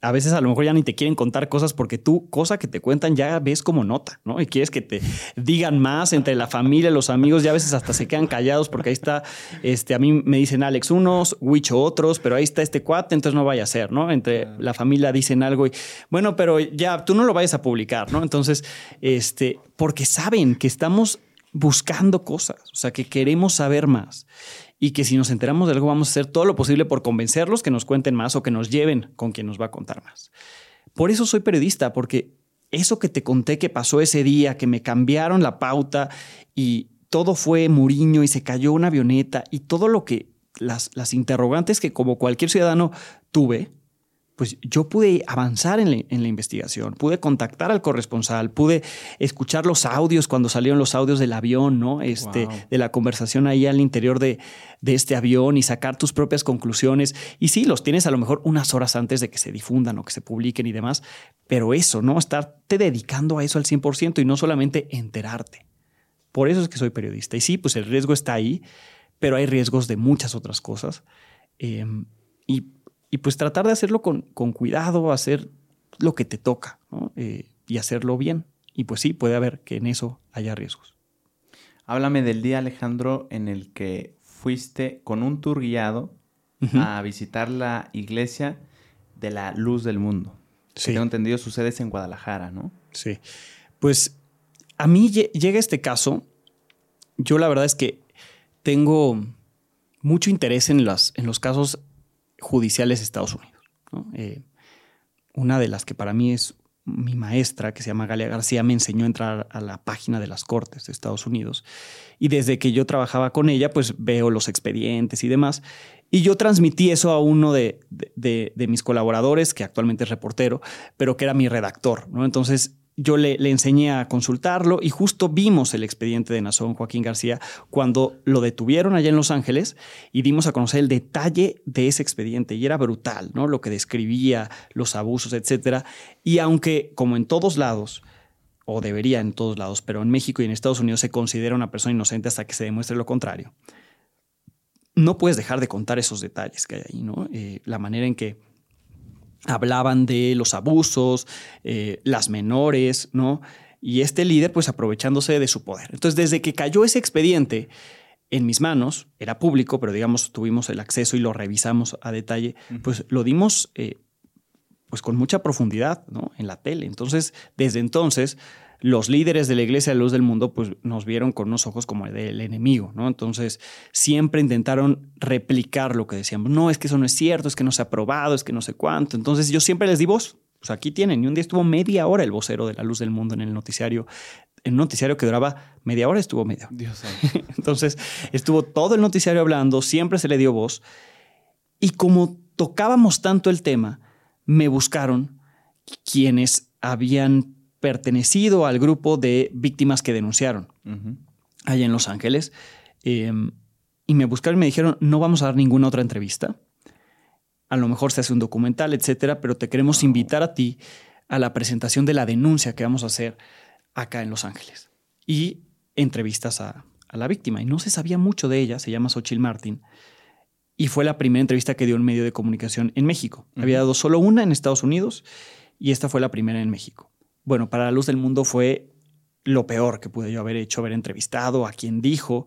a veces a lo mejor ya ni te quieren contar cosas porque tú, cosa que te cuentan, ya ves como nota, ¿no? Y quieres que te digan más entre la familia, los amigos, ya a veces hasta se quedan callados porque ahí está, este, a mí me dicen Alex unos, Wicho otros, pero ahí está este cuate, entonces no vaya a ser, ¿no? Entre la familia dicen algo y, bueno, pero ya, tú no lo vayas a publicar, ¿no? Entonces, este, porque saben que estamos buscando cosas, o sea, que queremos saber más y que si nos enteramos de algo vamos a hacer todo lo posible por convencerlos que nos cuenten más o que nos lleven con quien nos va a contar más. Por eso soy periodista, porque eso que te conté que pasó ese día, que me cambiaron la pauta y todo fue muriño y se cayó una avioneta y todo lo que las, las interrogantes que como cualquier ciudadano tuve, pues yo pude avanzar en la, investigación, pude contactar al corresponsal, pude escuchar los audios cuando salieron los audios del avión, ¿no? Este, De la conversación ahí al interior de, de, este avión y sacar tus propias conclusiones. Y sí, los tienes a lo mejor unas horas antes de que se difundan o que se publiquen y demás, pero eso, ¿no? Estarte dedicando a eso al 100% y no solamente enterarte. Por eso es que soy periodista. Y sí, pues el riesgo está ahí, pero hay riesgos de muchas otras cosas. Em, y y pues tratar de hacerlo con, cuidado, hacer lo que te toca eh, y hacerlo bien. Y pues sí, puede haber que en eso haya riesgos. Háblame del día, Alejandro, en el que fuiste con un tour guiado a visitar la iglesia de la luz del mundo. Sí. tengo entendido, sucede en Guadalajara, ¿no? Sí. Pues a mí llega este caso. Yo la verdad es que tengo mucho interés en, las, en los casos judiciales de Estados Unidos. Eh, una de las que para mí es mi maestra, que se llama Galia García, me enseñó a entrar a la página de las Cortes de Estados Unidos. Y desde que yo trabajaba con ella, pues veo los expedientes y demás. Y yo transmití eso a uno de, de mis colaboradores, que actualmente es reportero, pero que era mi redactor. ¿no? Entonces yo le, enseñé a consultarlo y justo vimos el expediente de Nazón Joaquín García cuando lo detuvieron allá en Los Ángeles y dimos a conocer el detalle de ese expediente y era brutal, ¿no? Lo que describía, los abusos, etcétera. Y aunque, como en todos lados, o debería en todos lados, pero en México y en Estados Unidos se considera una persona inocente hasta que se demuestre lo contrario, no puedes dejar de contar esos detalles que hay ahí, ¿no? Eh, la manera en que hablaban de los abusos, eh, las menores, ¿no? Y este líder, pues aprovechándose de su poder. Entonces, desde que cayó ese expediente en mis manos, era público, pero digamos, tuvimos el acceso y lo revisamos a detalle, pues lo dimos eh, pues con mucha profundidad, ¿no? En la tele. Entonces, desde entonces, los líderes de la Iglesia de Luz del Mundo pues nos vieron con unos ojos como el del enemigo, ¿no? Entonces siempre intentaron replicar lo que decíamos. No, es que eso no es cierto, es que no se ha probado, es que no sé cuánto. Entonces yo siempre les di voz. Pues aquí tienen. Y un día estuvo media hora el vocero de la Luz del Mundo en el noticiario. En un noticiario que duraba media hora estuvo media. Dios *laughs* Entonces estuvo todo el noticiario hablando, siempre se le dio voz. Y como tocábamos tanto el tema, me buscaron quienes habían pertenecido al grupo de víctimas que denunciaron allá en Los Ángeles. Em, y me buscaron y me dijeron, no vamos a dar ninguna otra entrevista. A lo mejor se hace un documental, etcétera, pero te queremos invitar a ti a la presentación de la denuncia que vamos a hacer acá en Los Ángeles. Y entrevistas a, la víctima. Y no se sabía mucho de ella, se llama Xochitl Martin. Y fue la primera entrevista que dio en medio de comunicación en México. Había dado solo una en Estados Unidos y esta fue la primera en México. Bueno, para la luz del mundo fue lo peor que pude yo haber hecho, haber entrevistado a quien dijo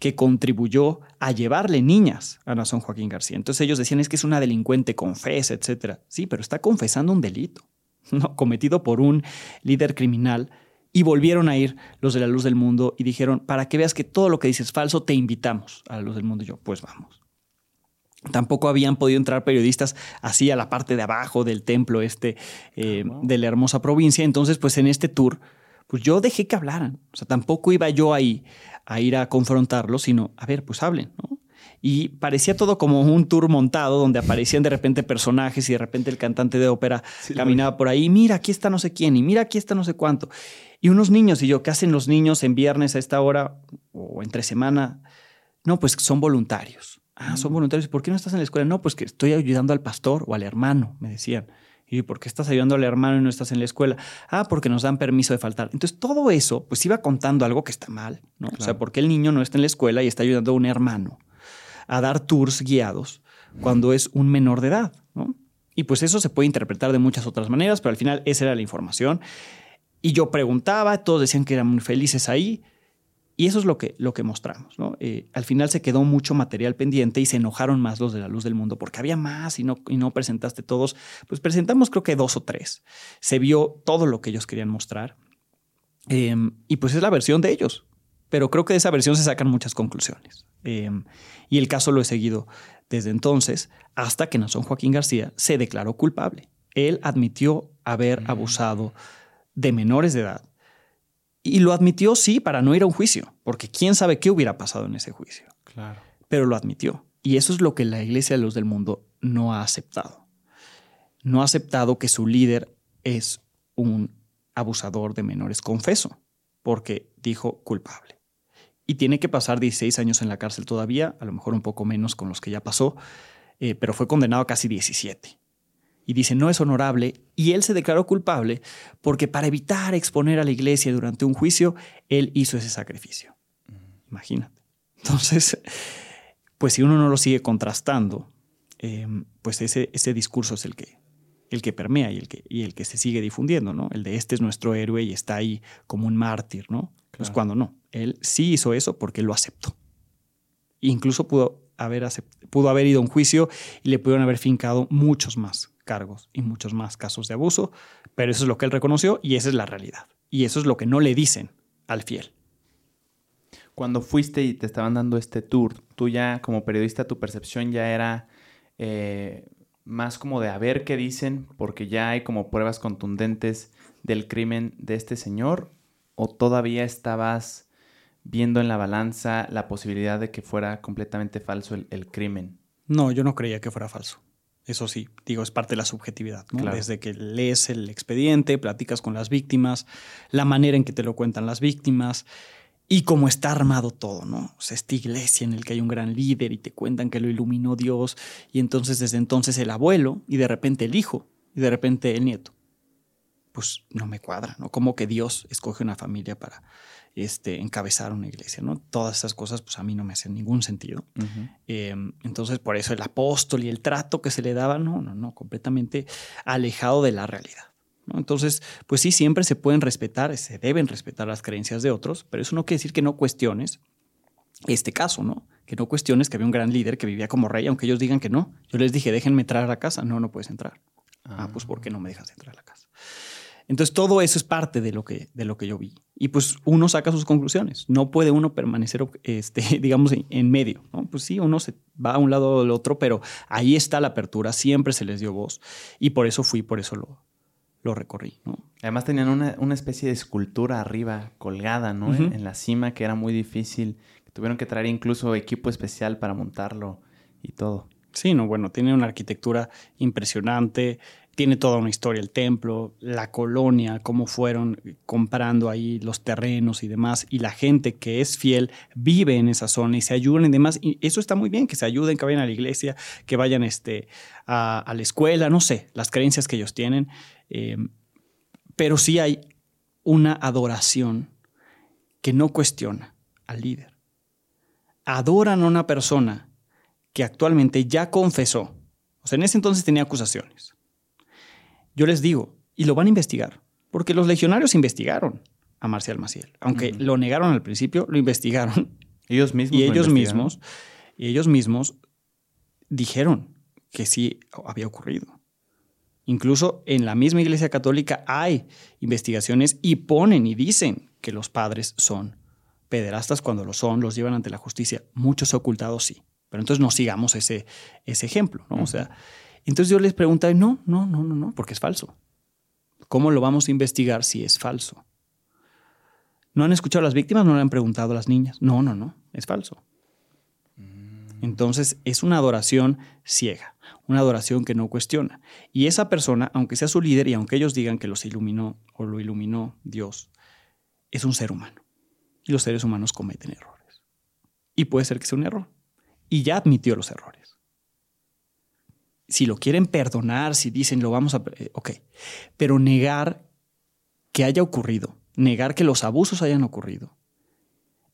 que contribuyó a llevarle niñas a Nazón Joaquín García. Entonces ellos decían, es que es una delincuente, confesa, etc. Sí, pero está confesando un delito *laughs* cometido por un líder criminal. Y volvieron a ir los de la luz del mundo y dijeron, para que veas que todo lo que dices es falso, te invitamos a la luz del mundo. Y yo, pues vamos. Tampoco habían podido entrar periodistas así a la parte de abajo del templo este eh, de la hermosa provincia. Entonces, pues en este tour, pues yo dejé que hablaran. O sea, tampoco iba yo ahí a ir a confrontarlos, sino, a ver, pues hablen, ¿no? Y parecía todo como un tour montado donde aparecían de repente personajes y de repente el cantante de ópera caminaba por ahí. Mira, aquí está no sé quién y mira, aquí está no sé cuánto. Y unos niños, y yo, ¿qué hacen los niños en viernes a esta hora o entre semana? No, pues son voluntarios. Ah, son voluntarios. ¿Por qué no estás en la escuela? No, pues que estoy ayudando al pastor o al hermano, me decían. ¿Y por qué estás ayudando al hermano y no estás en la escuela? Ah, porque nos dan permiso de faltar. Entonces, todo eso, pues iba contando algo que está mal, ¿no? O sea, ¿por qué el niño no está en la escuela y está ayudando a un hermano a dar tours guiados cuando es un menor de edad, ¿no? Y pues eso se puede interpretar de muchas otras maneras, pero al final esa era la información. Y yo preguntaba, todos decían que eran muy felices ahí. Y eso es lo que, lo que mostramos. ¿no? Eh, al final se quedó mucho material pendiente y se enojaron más los de la luz del mundo porque había más y no, y no presentaste todos. Pues presentamos creo que dos o tres. Se vio todo lo que ellos querían mostrar. Em, y pues es la versión de ellos. Pero creo que de esa versión se sacan muchas conclusiones. Em, y el caso lo he seguido desde entonces hasta que Nazón Joaquín García se declaró culpable. Él admitió haber mm. abusado de menores de edad y lo admitió, sí, para no ir a un juicio, porque quién sabe qué hubiera pasado en ese juicio. Claro. Pero lo admitió. Y eso es lo que la Iglesia de los del Mundo no ha aceptado. No ha aceptado que su líder es un abusador de menores, confeso, porque dijo culpable. Y tiene que pasar 16 años en la cárcel todavía, a lo mejor un poco menos con los que ya pasó, eh, pero fue condenado a casi 17 y dice no es honorable y él se declaró culpable porque para evitar exponer a la iglesia durante un juicio, él hizo ese sacrificio. Imagínate. Entonces, pues si uno no lo sigue contrastando, em, pues ese, ese discurso es el que, el que permea y el que, y el que se sigue difundiendo, ¿no? El de este es nuestro héroe y está ahí como un mártir, ¿no? Pues cuando no, él sí hizo eso porque lo aceptó. Incluso pudo haber, pudo haber ido a un juicio y le pudieron haber fincado muchos más cargos y muchos más casos de abuso, pero eso es lo que él reconoció y esa es la realidad. Y eso es lo que no le dicen al fiel. Cuando fuiste y te estaban dando este tour, tú ya como periodista, tu percepción ya era eh, más como de a ver qué dicen, porque ya hay como pruebas contundentes del crimen de este señor, o todavía estabas viendo en la balanza la posibilidad de que fuera completamente falso el crimen. No, yo no creía que fuera falso. Eso sí, digo, es parte de la subjetividad. Desde que lees el expediente, platicas con las víctimas, la manera en que te lo cuentan las víctimas y cómo está armado todo, ¿no? O sea, esta iglesia en el que hay un gran líder y te cuentan que lo iluminó Dios y entonces desde entonces el abuelo y de repente el hijo y de repente el nieto. Pues no me cuadra, ¿no? Como que Dios escoge una familia para este, encabezar una iglesia, ¿no? Todas esas cosas, pues a mí no me hacen ningún sentido. Em, entonces, por eso el apóstol y el trato que se le daba, no, no, no, completamente alejado de la realidad. Entonces, pues sí, siempre se pueden respetar, se deben respetar las creencias de otros, pero eso no quiere decir que no cuestiones este caso, ¿no? Que no cuestiones que había un gran líder que vivía como rey, aunque ellos digan que no. Yo les dije, déjenme entrar a la casa. No, no puedes entrar. Ah, pues ¿por qué no me dejas entrar a la casa? Entonces todo eso es parte de lo que, de lo que yo vi. Y pues uno saca sus conclusiones. No puede uno permanecer, este, *laughs* digamos, en medio. ¿no? Pues sí, uno se va a un lado o al otro, pero ahí está la apertura, siempre se les dio voz. Y por eso fui, por eso lo, lo recorrí. ¿no? Además tenían una, una, especie de escultura arriba, colgada, ¿no? en, en, la cima, que era muy difícil. Tuvieron que traer incluso equipo especial para montarlo y todo. Sí, no, bueno, tiene una arquitectura impresionante tiene toda una historia el templo, la colonia, cómo fueron comprando ahí los terrenos y demás, y la gente que es fiel vive en esa zona y se ayudan y demás, y eso está muy bien, que se ayuden, que vayan a la iglesia, que vayan este, a, la escuela, no sé, las creencias que ellos tienen, eh, pero sí hay una adoración que no cuestiona al líder. Adoran a una persona que actualmente ya confesó, o sea, en ese entonces tenía acusaciones yo les digo, y lo van a investigar, porque los legionarios investigaron a Marcial Maciel, aunque lo negaron al principio, lo investigaron. *laughs* Ellos mismos. Y ellos mismos, y ellos mismos dijeron que sí había ocurrido. Incluso en la misma Iglesia Católica hay investigaciones y ponen y dicen que los padres son pederastas cuando lo son, los llevan ante la justicia. Muchos ocultados sí. Pero entonces no sigamos ese, ese ejemplo, ¿no? O sea, entonces yo les pregunté, no, no, no, no, no, porque es falso. ¿Cómo lo vamos a investigar si es falso? ¿No han escuchado a las víctimas? ¿No le han preguntado a las niñas? No, no, no, es falso. Entonces es una adoración ciega, una adoración que no cuestiona. Y esa persona, aunque sea su líder y aunque ellos digan que los iluminó o lo iluminó Dios, es un ser humano. Y los seres humanos cometen errores. Y puede ser que sea un error. Y ya admitió los errores si lo quieren perdonar, si dicen lo vamos a... Eh, ok, pero negar que haya ocurrido, negar que los abusos hayan ocurrido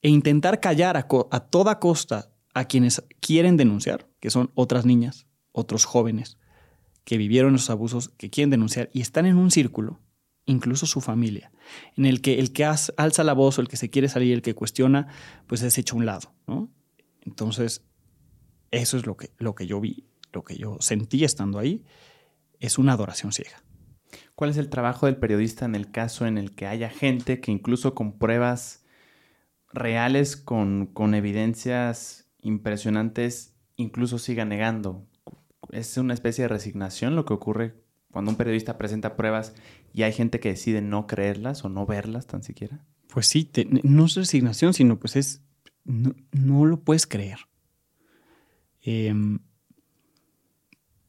e intentar callar a, a toda costa a quienes quieren denunciar, que son otras niñas, otros jóvenes que vivieron esos abusos, que quieren denunciar y están en un círculo, incluso su familia, en el que el que alza la voz o el que se quiere salir, el que cuestiona, pues es hecho a un lado, ¿no? Entonces, eso es lo que, lo que yo vi lo que yo sentí estando ahí, es una adoración ciega. ¿Cuál es el trabajo del periodista en el caso en el que haya gente que incluso con pruebas reales, con, con evidencias impresionantes, incluso siga negando? ¿Es una especie de resignación lo que ocurre cuando un periodista presenta pruebas y hay gente que decide no creerlas o no verlas tan siquiera? Pues sí, no es resignación, sino pues es, no, lo puedes creer. Eh,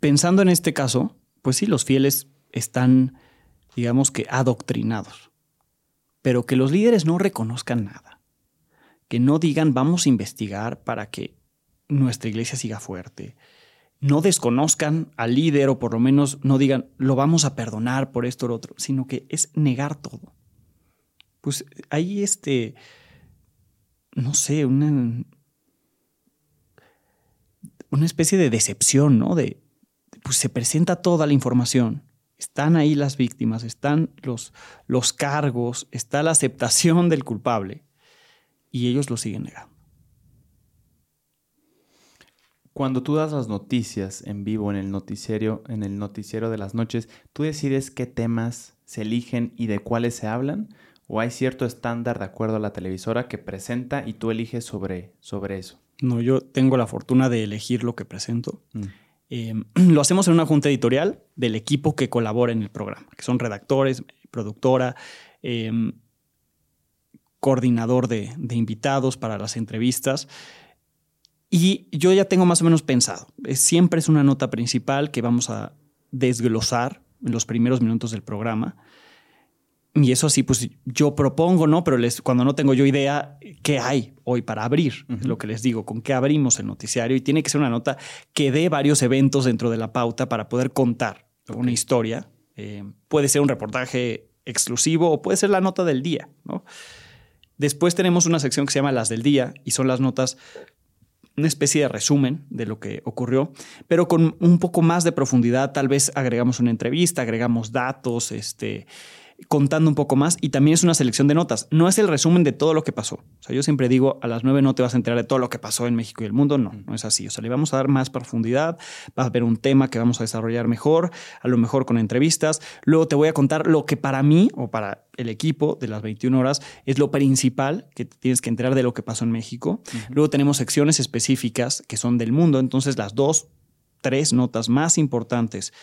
pensando en este caso, pues sí, los fieles están, digamos que, adoctrinados, pero que los líderes no reconozcan nada, que no digan vamos a investigar para que nuestra iglesia siga fuerte, no desconozcan al líder o por lo menos no digan lo vamos a perdonar por esto o lo otro, sino que es negar todo. Pues hay este, no sé, una, una especie de decepción, ¿no? De, pues se presenta toda la información. Están ahí las víctimas, están los, los cargos, está la aceptación del culpable y ellos lo siguen negando. Cuando tú das las noticias en vivo en el noticiero, en el noticiero de las noches, ¿tú decides qué temas se eligen y de cuáles se hablan? ¿O hay cierto estándar de acuerdo a la televisora que presenta y tú eliges sobre, sobre eso? No, yo tengo la fortuna de elegir lo que presento. Mm. Em, *clears throat* lo hacemos en una junta editorial del equipo que colabora en el programa, que son redactores, productora, em, coordinador de, invitados para las entrevistas. Y yo ya tengo más o menos pensado. siempre es una nota principal que vamos a desglosar en los primeros minutos del programa. Y eso sí, pues yo propongo, ¿no? Pero les, cuando no tengo yo idea, ¿qué hay hoy para abrir? Lo que les digo, con qué abrimos el noticiario. Y tiene que ser una nota que dé varios eventos dentro de la pauta para poder contar una historia. Eh, puede ser un reportaje exclusivo o puede ser la nota del día, ¿no? Después tenemos una sección que se llama Las del Día y son las notas, una especie de resumen de lo que ocurrió, pero con un poco más de profundidad. Tal vez agregamos una entrevista, agregamos datos, este contando un poco más y también es una selección de notas. No es el resumen de todo lo que pasó. O sea, yo siempre digo, a las nueve no te vas a enterar de todo lo que pasó en México y el mundo. No, no es así. O sea, le vamos a dar más profundidad, va a haber un tema que vamos a desarrollar mejor, a lo mejor con entrevistas. Luego te voy a contar lo que para mí o para el equipo de las 21 horas es lo principal que tienes que enterar de lo que pasó en México. Luego tenemos secciones específicas que son del mundo. Entonces, las dos tres notas más importantes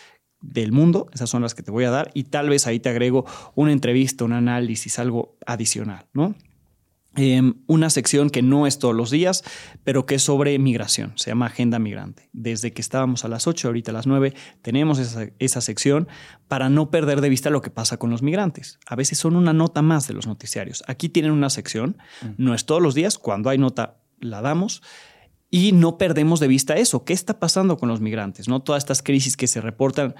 del mundo, esas son las que te voy a dar y tal vez ahí te agrego una entrevista, un análisis, algo adicional, ¿no? Em, una sección que no es todos los días, pero que es sobre migración, se llama Agenda Migrante. Desde que estábamos a las 8, ahorita a las 9, tenemos esa, esa, sección para no perder de vista lo que pasa con los migrantes. A veces son una nota más de los noticiarios. Aquí tienen una sección, mm. no es todos los días, cuando hay nota la damos y no perdemos de vista eso. ¿Qué está pasando con los migrantes? ¿no? Todas estas crisis que se reportan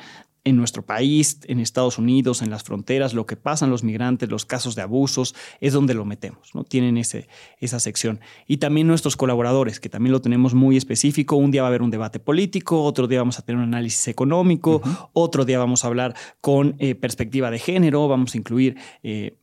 en nuestro país, en Estados Unidos, en las fronteras, lo que pasan los migrantes, los casos de abusos, es donde lo metemos, ¿no? Tienen ese, esa sección. Y también nuestros colaboradores, que también lo tenemos muy específico. Un día va a haber un debate político, otro día vamos a tener un análisis económico, otro día vamos a hablar con eh, perspectiva de género, vamos a incluir... Eh,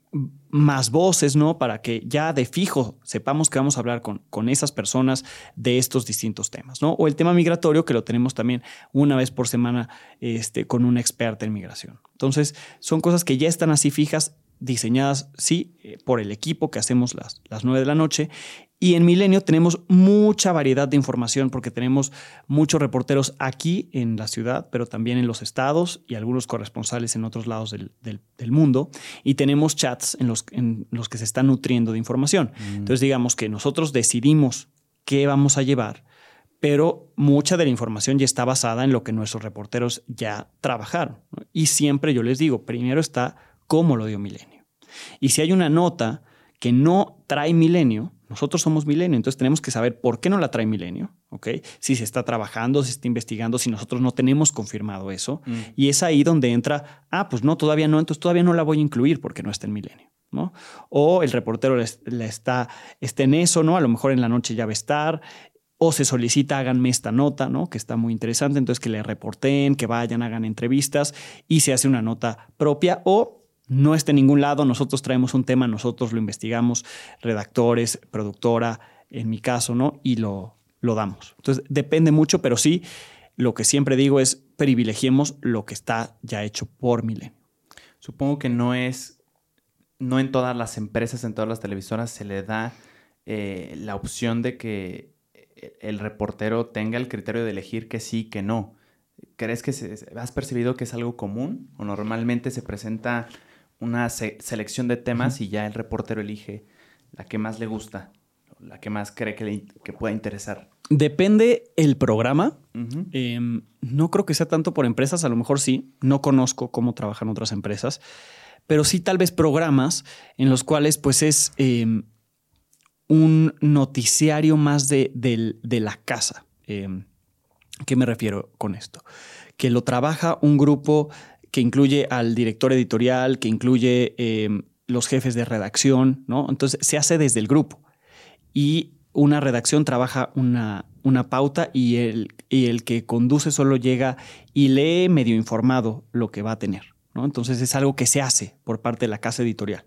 más voces, ¿no? Para que ya de fijo sepamos que vamos a hablar con, con esas personas de estos distintos temas, ¿no? O el tema migratorio, que lo tenemos también una vez por semana este, con una experta en migración. Entonces, son cosas que ya están así fijas, diseñadas, sí, eh, por el equipo que hacemos las, las 9 de la noche y en Milenio tenemos mucha variedad de información porque tenemos muchos reporteros aquí en la ciudad, pero también en los estados y algunos corresponsales en otros lados del, mundo. Y tenemos chats en los, en los, que se están nutriendo de información. Mm. Entonces digamos que nosotros decidimos qué vamos a llevar, pero mucha de la información ya está basada en lo que nuestros reporteros ya trabajaron. Y siempre yo les digo, primero está cómo lo dio Milenio. Y si hay una nota que no trae Milenio, nosotros somos Milenio, entonces tenemos que saber por qué no la trae Milenio, ¿ok? Si se está trabajando, si se está investigando, si nosotros no tenemos confirmado eso. Mm. Y es ahí donde entra, ah, pues no, todavía no, entonces todavía no la voy a incluir porque no está en Milenio. ¿no? O el reportero le, está, está en eso, ¿no? A lo mejor en la noche ya va a estar, o se solicita háganme esta nota, ¿no? Que está muy interesante, entonces que le reporten, que vayan, hagan entrevistas y se hace una nota propia o no está en ningún lado, nosotros traemos un tema, nosotros lo investigamos, redactores, productora, en mi caso, ¿no? Y lo, lo damos. Entonces, depende mucho, pero sí, lo que siempre digo es privilegiemos lo que está ya hecho por Milenio. Supongo que no es, no en todas las empresas, en todas las televisoras se le da eh, la opción de que el reportero tenga el criterio de elegir que sí, que no. ¿Crees que has percibido que es algo común o normalmente se presenta una selección de temas y ya el reportero elige la que más le gusta, la que más cree que, le, que pueda interesar. Depende el programa. Em, no creo que sea tanto por empresas, a lo mejor sí. No conozco cómo trabajan otras empresas, pero sí tal vez programas en los cuales pues es em, un noticiario más de, de la casa. Em, ¿Qué me refiero con esto? Que lo trabaja un grupo que incluye al director editorial, que incluye em, los jefes de redacción, ¿no? Entonces se hace desde el grupo. Y una redacción trabaja una, una pauta y el, y el que conduce solo llega y lee medio informado lo que va a tener. ¿no? Entonces es algo que se hace por parte de la casa editorial.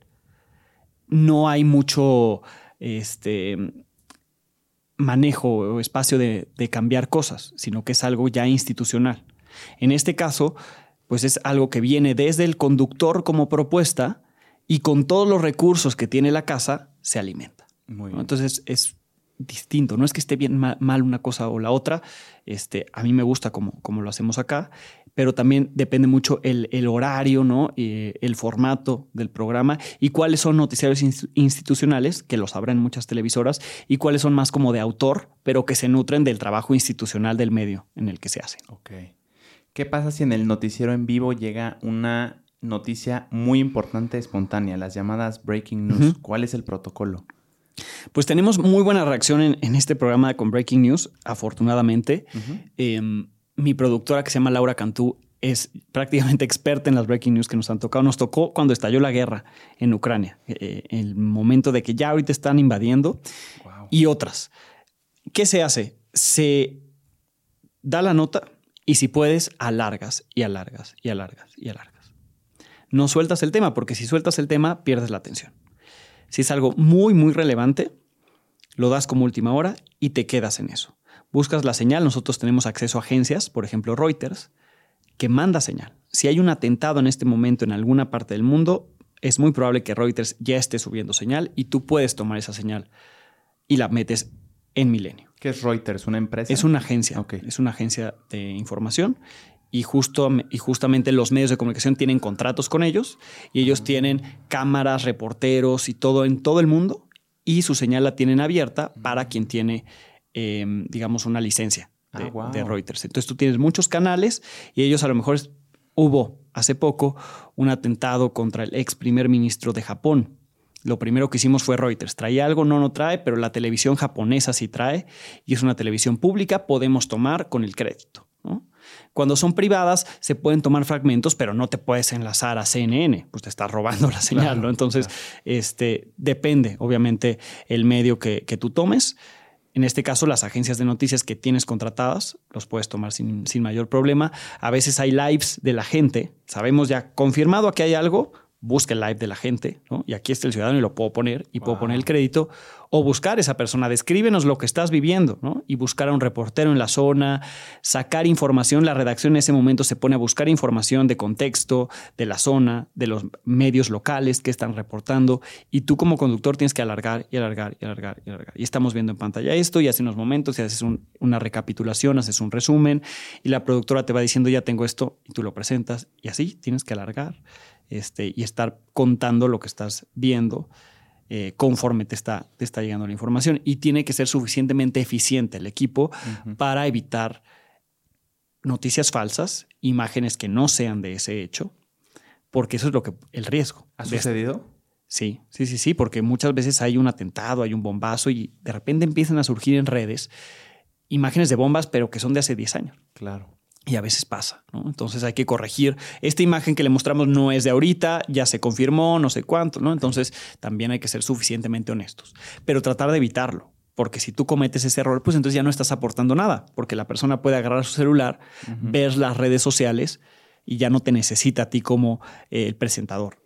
No hay mucho este, manejo o espacio de, de cambiar cosas, sino que es algo ya institucional. En este caso, pues es algo que viene desde el conductor como propuesta y con todos los recursos que tiene la casa se alimenta. Entonces es distinto, no es que esté bien mal una cosa o la otra, este, a mí me gusta como, como lo hacemos acá, pero también depende mucho el, horario, ¿no? el formato del programa y cuáles son noticiarios institucionales, que lo sabrán muchas televisoras, y cuáles son más como de autor, pero que se nutren del trabajo institucional del medio en el que se hace. Ok. ¿Qué pasa si en el noticiero en vivo llega una noticia muy importante, espontánea, las llamadas breaking news? ¿Cuál es el protocolo? Pues tenemos muy buena reacción en, este programa con Breaking News, afortunadamente. Em, mi productora, que se llama Laura Cantú, es prácticamente *laughs* experta en las breaking news que nos han tocado. Nos tocó cuando estalló la guerra en Ucrania, eh, el momento de que ya ahorita están invadiendo y otras. ¿Qué se hace? Se da la nota, y si puedes, alargas y alargas y alargas y alargas. no sueltas el tema, porque si sueltas el tema, pierdes la atención. Si es algo muy, muy relevante, lo das como última hora y te quedas en eso. Buscas la señal, nosotros tenemos acceso a agencias, por ejemplo Reuters, que manda señal. Si hay un atentado en este momento en alguna parte del mundo, es muy probable que Reuters ya esté subiendo señal y tú puedes tomar esa señal y la metes en Milenio. ¿Qué es Reuters? ¿Una empresa? Es una agencia. Es una agencia de información y, justo, y justamente los medios de comunicación tienen contratos con ellos y ellos tienen cámaras, reporteros y todo en todo el mundo y su señal la tienen abierta para quien tiene, em, digamos, una licencia de, ah, de, Reuters. Entonces tú tienes muchos canales y ellos a lo mejor hubo hace poco un atentado contra el ex primer ministro de Japón lo primero que hicimos fue Reuters. Traía algo, no, no trae, pero la televisión japonesa sí trae y es una televisión pública, podemos tomar con el crédito. Cuando son privadas, se pueden tomar fragmentos, pero no te puedes enlazar a CNN, pues te estás robando la señal, ¿no? Entonces, este, depende, obviamente, el medio que, tú tomes. En este caso, las agencias de noticias que tienes contratadas los puedes tomar sin, sin, mayor problema. A veces hay lives de la gente. Sabemos ya confirmado que hay algo, busca el live de la gente, ¿no? Y aquí está el ciudadano y lo puedo poner y puedo poner el crédito. O buscar esa persona, descríbenos lo que estás viviendo, ¿no? Y buscar a un reportero en la zona, sacar información. La redacción en ese momento se pone a buscar información de contexto, de la zona, de los medios locales que están reportando. Y tú como conductor tienes que alargar y alargar y alargar y alargar. Y estamos viendo en pantalla esto y hace unos momentos y haces una recapitulación, haces un resumen y la productora te va diciendo ya tengo esto y tú lo presentas y así tienes que alargar este, y estar contando lo que estás viendo eh, conforme te está, te está llegando la información. Y tiene que ser suficientemente eficiente el equipo para evitar noticias falsas, imágenes que no sean de ese hecho, porque eso es lo que el riesgo. ¿Ha sucedido? Sí, sí, sí, sí, porque muchas veces hay un atentado, hay un bombazo y de repente empiezan a surgir en redes imágenes de bombas, pero que son de hace 10 años. Claro. Y a veces pasa, ¿no? Entonces hay que corregir. Esta imagen que le mostramos no es de ahorita, ya se confirmó, no sé cuánto, ¿no? Entonces también hay que ser suficientemente honestos, pero tratar de evitarlo. Porque si tú cometes ese error, pues entonces ya no estás aportando nada, porque la persona puede agarrar su celular, ver las redes sociales y ya no te necesita a ti como eh, el presentador.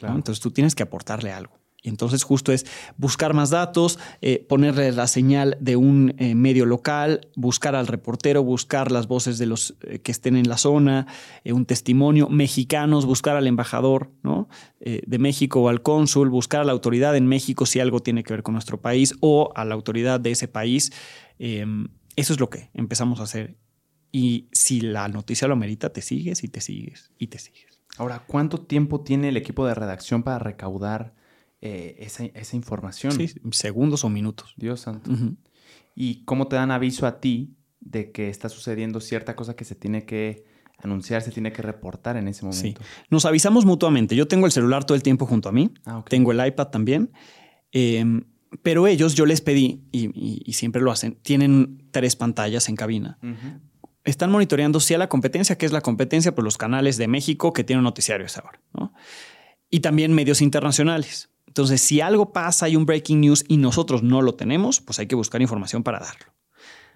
Entonces tú tienes que aportarle algo. Y entonces justo es buscar más datos, eh, ponerle la señal de un eh, medio local, buscar al reportero, buscar las voces de los eh, que estén en la zona, un testimonio, mexicanos, buscar al embajador ¿no? de México o al cónsul, buscar a la autoridad en México si algo tiene que ver con nuestro país o a la autoridad de ese país. Em, eso es lo que empezamos a hacer. Y si la noticia lo amerita, te sigues y te sigues y te sigues. Ahora, ¿cuánto tiempo tiene el equipo de redacción para recaudar? Eh, esa, información. Sí, segundos o minutos. Dios santo. ¿Y cómo te dan aviso a ti de que está sucediendo cierta cosa que se tiene que anunciar, se tiene que reportar en ese momento? Sí. Nos avisamos mutuamente. Yo tengo el celular todo el tiempo junto a mí. Ah, tengo el iPad también. Em, pero ellos, yo les pedí, y, siempre lo hacen, tienen tres pantallas en cabina. Están monitoreando si a la competencia, que es la competencia por los canales de México que tienen noticiarios ahora, ¿no? Y también medios internacionales. Entonces, si algo pasa, hay un breaking news y nosotros no lo tenemos, pues hay que buscar información para darlo.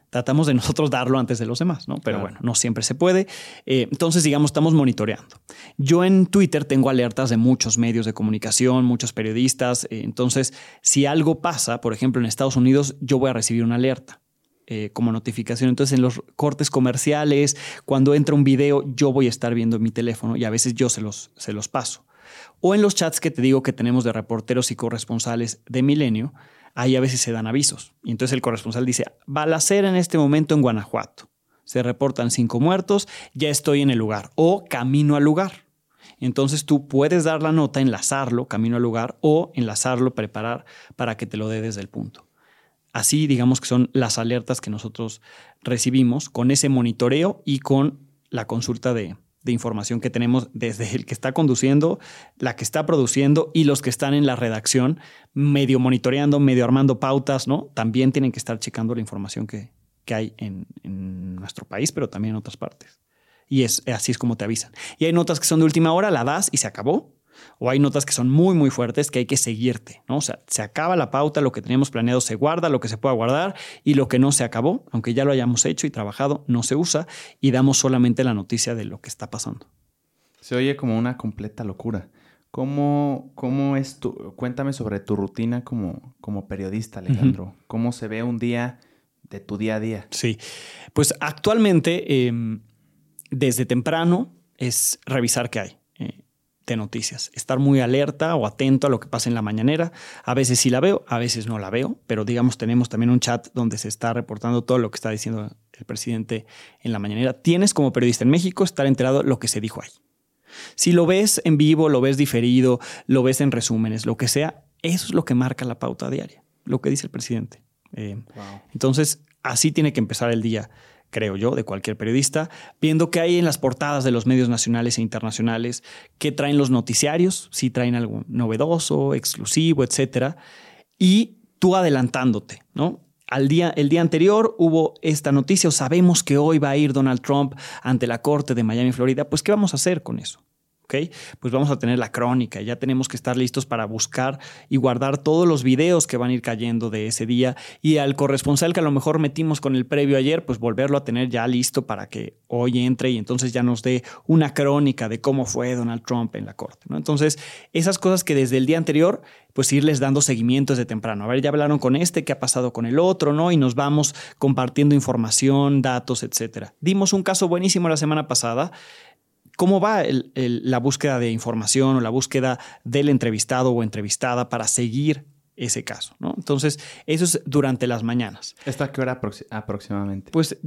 Tratamos de *laughs* nosotros darlo antes de los demás, ¿no? Pero bueno, no siempre se puede. Eh, entonces, digamos, estamos monitoreando. Yo en Twitter tengo alertas de muchos medios de comunicación, muchos periodistas. Eh, entonces, si algo pasa, por ejemplo, en Estados Unidos, yo voy a recibir una alerta. Eh, como notificación. Entonces, en los cortes comerciales, cuando entra un video, yo voy a estar viendo mi teléfono y a veces yo se los, se los paso. O en los chats que te digo que tenemos de reporteros y corresponsales de Milenio, ahí a veces se dan avisos. Y entonces el corresponsal dice, balacera en este momento en Guanajuato. Se reportan cinco muertos, ya estoy en el lugar o camino al lugar. Entonces tú puedes dar la nota, enlazarlo, camino al lugar, o enlazarlo, preparar para que te lo dé desde el punto. Así digamos que son las alertas que nosotros recibimos con ese monitoreo y con la consulta de, de información que tenemos desde el que está conduciendo, la que está produciendo y los que están en la redacción, medio monitoreando, medio armando pautas, ¿no? También tienen que estar checando la información que, hay en, en, nuestro país, pero también en otras partes. Y es, así es como te avisan. Y hay notas que son de última hora, la das y se acabó o hay notas que son muy, muy fuertes que hay que seguirte, ¿no? O sea, se acaba la pauta, lo que teníamos planeado se guarda, lo que se pueda guardar y lo que no se acabó, aunque ya lo hayamos hecho y trabajado, no se usa y damos solamente la noticia de lo que está pasando. Se oye como una completa locura. ¿Cómo, cómo es tu... Cuéntame sobre tu rutina como, como periodista, Alejandro. ¿Cómo se ve un día de tu día a día? Sí, pues actualmente, em, desde temprano, es revisar qué hay de noticias. Estar muy alerta o atento a lo que pasa en la mañanera. A veces sí la veo, a veces no la veo, pero digamos tenemos también un chat donde se está reportando todo lo que está diciendo el presidente en la mañanera. Tienes como periodista en México estar enterado de lo que se dijo ahí. Si lo ves en vivo, lo ves diferido, lo ves en resúmenes, lo que sea, eso es lo que marca la pauta diaria, lo que dice el presidente. Eh, entonces, así tiene que empezar el día, creo yo, de cualquier periodista, viendo qué hay en las portadas de los medios nacionales e internacionales, qué traen los noticiarios, si traen algo novedoso, exclusivo, etcétera, y tú adelantándote, ¿no? Al día, el día anterior hubo esta noticia, o sabemos que hoy va a ir Donald Trump ante la corte de Miami, Florida, pues ¿qué vamos a hacer con eso? Pues vamos a tener la crónica, ya tenemos que estar listos para buscar y guardar todos los videos que van a ir cayendo de ese día y al corresponsal que a lo mejor metimos con el previo ayer, pues volverlo a tener ya listo para que hoy entre y entonces ya nos dé una crónica de cómo fue Donald Trump en la corte. Entonces, esas cosas que desde el día anterior pues irles dando seguimiento desde temprano. A ver, ya hablaron con este, qué ha pasado con el otro, ¿no? Y nos vamos compartiendo información, datos, etcétera. Dimos un caso buenísimo la semana pasada ¿Cómo va la búsqueda de información o la búsqueda del entrevistado o entrevistada para seguir ese caso? ¿no? Entonces, eso es durante las mañanas. ¿Esta qué hora aproximadamente? Pues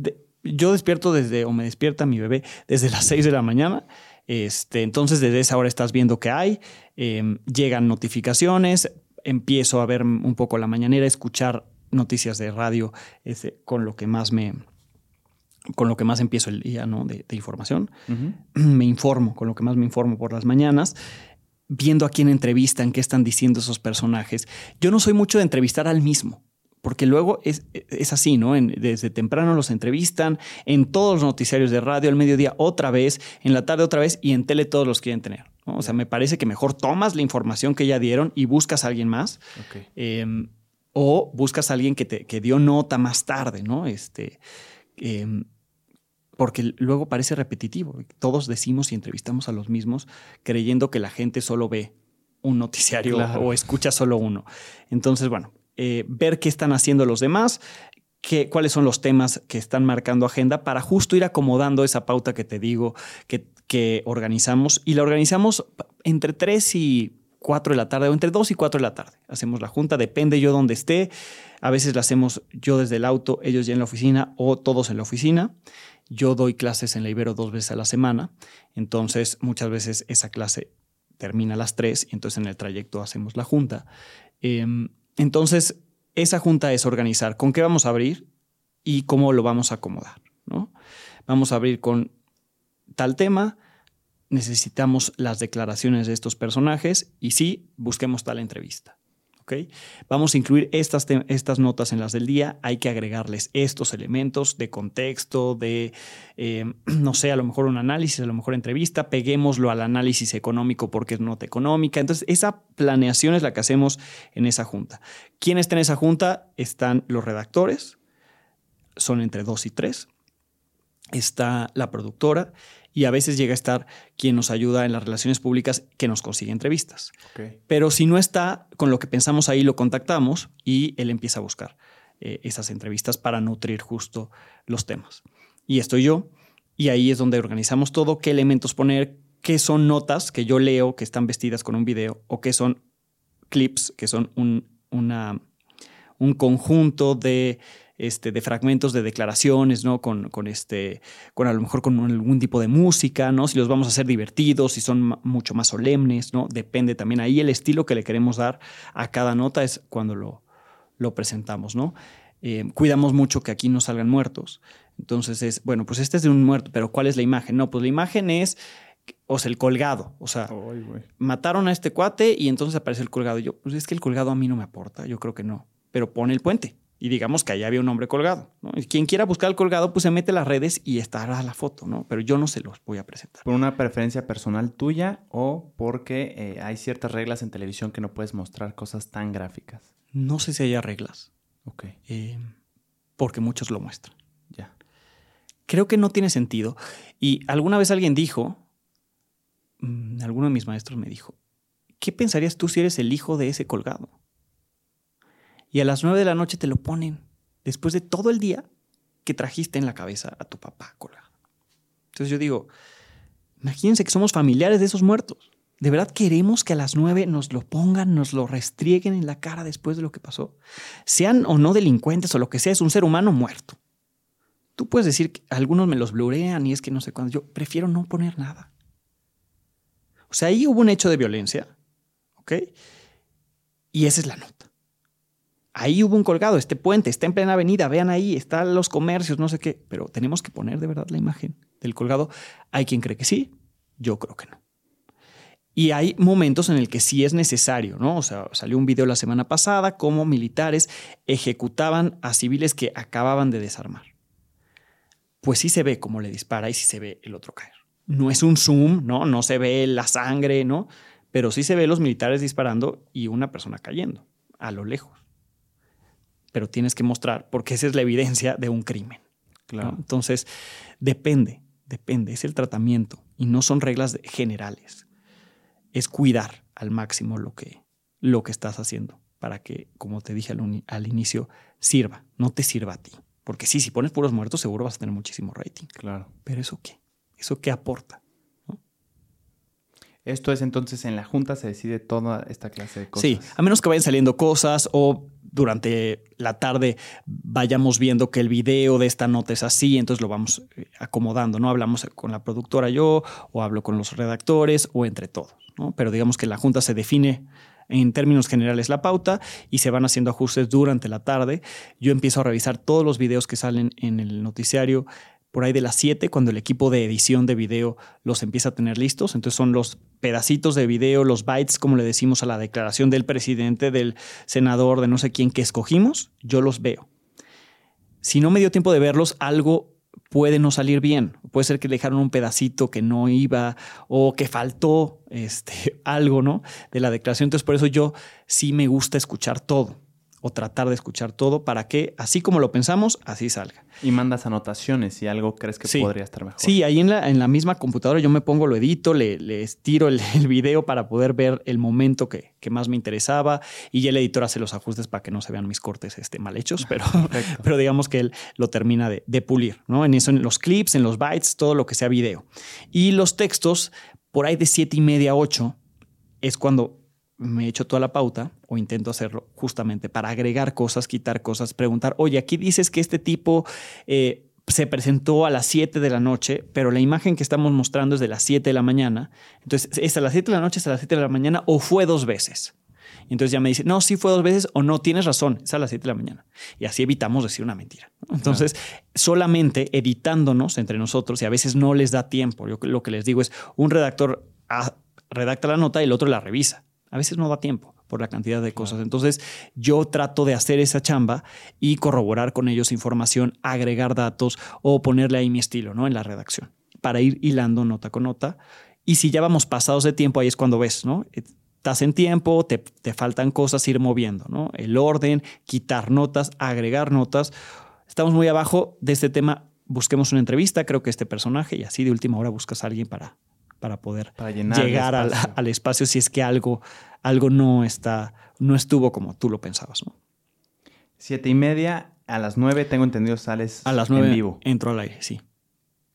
yo despierto desde, o me despierta mi bebé desde las *laughs* 6 de la mañana. Este, entonces, desde esa hora estás viendo qué hay, em, llegan notificaciones, empiezo a ver un poco la mañanera, escuchar noticias de radio con lo que más me, con lo que más empiezo el día ¿no? de, información. *clears throat* Me informo, con lo que más me informo por las mañanas, viendo a quién entrevistan, qué están diciendo esos personajes. Yo no soy mucho de entrevistar al mismo, porque luego es, es así, ¿no? desde temprano los entrevistan, en todos los noticiarios de radio, al mediodía otra vez, en la tarde otra vez y en tele todos los quieren tener. O sea, me parece que mejor tomas la información que ya dieron y buscas a alguien más. Em, o buscas a alguien que, te, que dio nota más tarde, ¿no? Este, em, porque luego parece repetitivo. Todos decimos y entrevistamos a los mismos creyendo que la gente solo ve un noticiario o escucha solo uno. Entonces, bueno, eh, ver qué están haciendo los demás, qué, cuáles son los temas que están marcando agenda para justo ir acomodando esa pauta que te digo que, que organizamos. Y la organizamos entre 3 y 4 de la tarde o entre 2 y 4 de la tarde. Hacemos la junta, depende yo dónde esté. A veces la hacemos yo desde el auto, ellos ya en la oficina o todos en la oficina. Yo doy clases en la Ibero dos veces a la semana, entonces muchas veces esa clase termina a las tres y entonces en el trayecto hacemos la junta. Em, entonces, esa junta es organizar con qué vamos a abrir y cómo lo vamos a acomodar. ¿no? Vamos a abrir con tal tema, necesitamos las declaraciones de estos personajes y sí, busquemos tal entrevista. Vamos a incluir estas, estas notas en las del día, hay que agregarles estos elementos de contexto, de, eh, *clears throat* no sé, a lo mejor un análisis, a lo mejor entrevista, peguémoslo al análisis económico porque es nota económica. Entonces, esa planeación es la que hacemos en esa junta. ¿Quién está en esa junta? Están los redactores, son entre dos y tres. Está la productora y a veces llega a estar quien nos ayuda en las relaciones públicas que nos consigue entrevistas. Pero si no está con lo que pensamos ahí, lo contactamos y él empieza a buscar eh, esas entrevistas para nutrir justo los temas. Y estoy yo, y ahí es donde organizamos todo, qué elementos poner, qué son notas que yo leo que están vestidas con un video o qué son clips, que son un, una, un conjunto de este, de fragmentos de declaraciones, ¿no? Con, con, este, con a lo mejor con algún tipo de música, ¿no? Si los vamos a hacer divertidos, si son mucho más solemnes, ¿no? Depende también ahí el estilo que le queremos dar a cada nota es cuando lo, lo presentamos, ¿no? Eh, cuidamos mucho que aquí no salgan muertos. Entonces es, bueno, pues este es de un muerto, pero ¿cuál es la imagen? No, pues la imagen es o sea, el colgado. O sea, mataron a este cuate y entonces aparece el colgado. Yo, pues es que el colgado a mí no me aporta, yo creo que no. Pero pone el puente y digamos que allá había un hombre colgado. quien quiera buscar el colgado, pues se mete a las redes y estará la foto, ¿no? Pero yo no se los voy a presentar. ¿Por una preferencia personal tuya o porque eh, hay ciertas reglas en televisión que no puedes mostrar cosas tan gráficas? No sé si haya reglas. Ok. Eh, porque muchos lo muestran. Ya. Creo que no tiene sentido. Y alguna vez alguien dijo, mm, alguno de mis maestros me dijo, ¿qué pensarías tú si eres el hijo de ese colgado? Y a las nueve de la noche te lo ponen, después de todo el día que trajiste en la cabeza a tu papá colgado. Entonces yo digo, imagínense que somos familiares de esos muertos. ¿De verdad queremos que a las nueve nos lo pongan, nos lo restrieguen en la cara después de lo que pasó? Sean o no delincuentes o lo que sea, es un ser humano muerto. Tú puedes decir que algunos me los blurean y es que no sé cuándo. Yo prefiero no poner nada. O sea, ahí hubo un hecho de violencia, ¿ok? Y esa es la nota. Ahí hubo un colgado, este puente está en plena avenida, vean ahí, están los comercios, no sé qué, pero tenemos que poner de verdad la imagen del colgado. Hay quien cree que sí, yo creo que no. Y hay momentos en el que sí es necesario, ¿no? O sea, salió un video la semana pasada cómo militares ejecutaban a civiles que acababan de desarmar. Pues sí se ve cómo le dispara y sí se ve el otro caer. No es un zoom, ¿no? No se ve la sangre, ¿no? Pero sí se ve los militares disparando y una persona cayendo a lo lejos. Pero tienes que mostrar, porque esa es la evidencia de un crimen. Claro. Entonces, depende, depende, es el tratamiento y no son reglas generales es cuidar al máximo lo que, lo que estás haciendo para que, como te dije al, inicio, sirva, no te sirva a ti. Porque sí, si pones puros muertos, seguro vas a tener muchísimo rating. Claro. Pero ¿eso qué? ¿Eso qué aporta? Esto es entonces en la junta se decide toda esta clase de cosas. Sí, a menos que vayan saliendo cosas o durante la tarde vayamos viendo que el video de esta nota es así, entonces lo vamos eh, acomodando, ¿no? Hablamos con la productora yo o hablo con los redactores o entre todos pero digamos que la Junta se define en términos generales la pauta y se van haciendo ajustes durante la tarde. Yo empiezo a revisar todos los videos que salen en el noticiario por ahí de las 7, cuando el equipo de edición de video los empieza a tener listos. Entonces son los pedacitos de video, los bytes, como le decimos a la declaración del presidente, del senador, de no sé quién que escogimos, yo los veo. Si no me dio tiempo de verlos, algo puede no salir bien. Puede ser que dejaron un pedacito que no iba o que faltó este, *laughs* algo, ¿no? De la declaración. Entonces, por eso yo sí me gusta escuchar todo o tratar de escuchar todo para que, así como lo pensamos, así salga. Y mandas anotaciones si algo crees que podría estar mejor. Sí, ahí en la, en la misma computadora yo me pongo, lo edito, le, estiro el, video para poder ver el momento que, que, más me interesaba y ya el editor hace los ajustes para que no se vean mis cortes este, mal hechos, *laughs* pero, pero digamos que él lo termina de, de pulir, ¿no? En eso, en los clips, en los bytes, todo lo que sea video. Y los textos, por ahí de siete y media a 8, es cuando me echo toda la pauta o intento hacerlo justamente para agregar cosas, quitar cosas, preguntar, oye, aquí dices que este tipo eh, se presentó a las 7 de la noche, pero la imagen que estamos mostrando es de las 7 de la mañana. Entonces, ¿es a las 7 de la noche, es a las 7 de la mañana o fue dos veces? entonces ya me dice, no, sí fue dos veces o no, tienes razón, es a las 7 de la mañana. Y así evitamos decir una mentira. Entonces, solamente editándonos entre nosotros, y a veces no les da tiempo, yo lo que les digo es, un redactor ah, redacta la nota y el otro la revisa. A veces no da tiempo por la cantidad de cosas. Entonces yo trato de hacer esa chamba y corroborar con ellos información, agregar datos o ponerle ahí mi estilo ¿no? en la redacción para ir hilando nota con nota. Y si ya vamos pasados de tiempo, ahí es cuando ves, ¿no? Estás en tiempo, te, te faltan cosas, ir moviendo, ¿no? El orden, quitar notas, agregar notas. Estamos muy abajo de este tema. Busquemos una entrevista, creo que este personaje, y así de última hora buscas a alguien para, para poder llegar al, espacio si es que algo, algo no está, no estuvo como tú lo pensabas. ¿no? Siete y media, a las nueve tengo entendido sales a las nueve en vivo. Entro al aire, sí.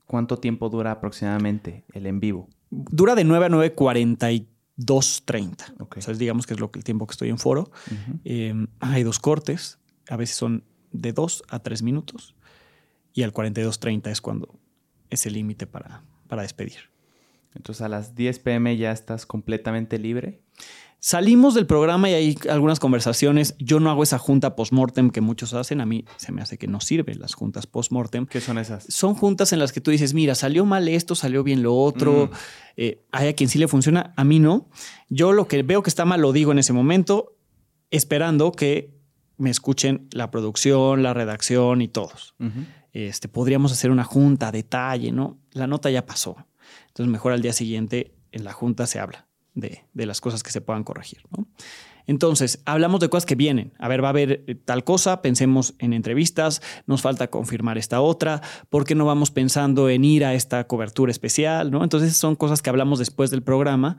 ¿Cuánto tiempo dura aproximadamente el en vivo? Dura de 9 a 9.42.30. Okay. O sea, digamos que es lo que el tiempo que estoy en foro. Em, hay dos cortes, a veces son de 2 a 3 minutos. Y al 42.30 es cuando es el límite para, para despedir. Entonces a las 10 pm ya estás completamente libre. Salimos del programa y hay algunas conversaciones. Yo no hago esa junta post-mortem que muchos hacen. A mí se me hace que no sirven las juntas post-mortem. ¿Qué son esas? Son juntas en las que tú dices, mira, salió mal esto, salió bien lo otro. Mm. Eh, hay a quien sí le funciona, a mí no. Yo lo que veo que está mal lo digo en ese momento, esperando que me escuchen la producción, la redacción y todos. este, podríamos hacer una junta detalle, ¿no? La nota ya pasó. Entonces, mejor al día siguiente en la junta se habla de, las cosas que se puedan corregir. Entonces, hablamos de cosas que vienen. A ver, va a haber eh, tal cosa, pensemos en entrevistas, nos falta confirmar esta otra, ¿por qué no vamos pensando en ir a esta cobertura especial? ¿no? Entonces, son cosas que hablamos después del programa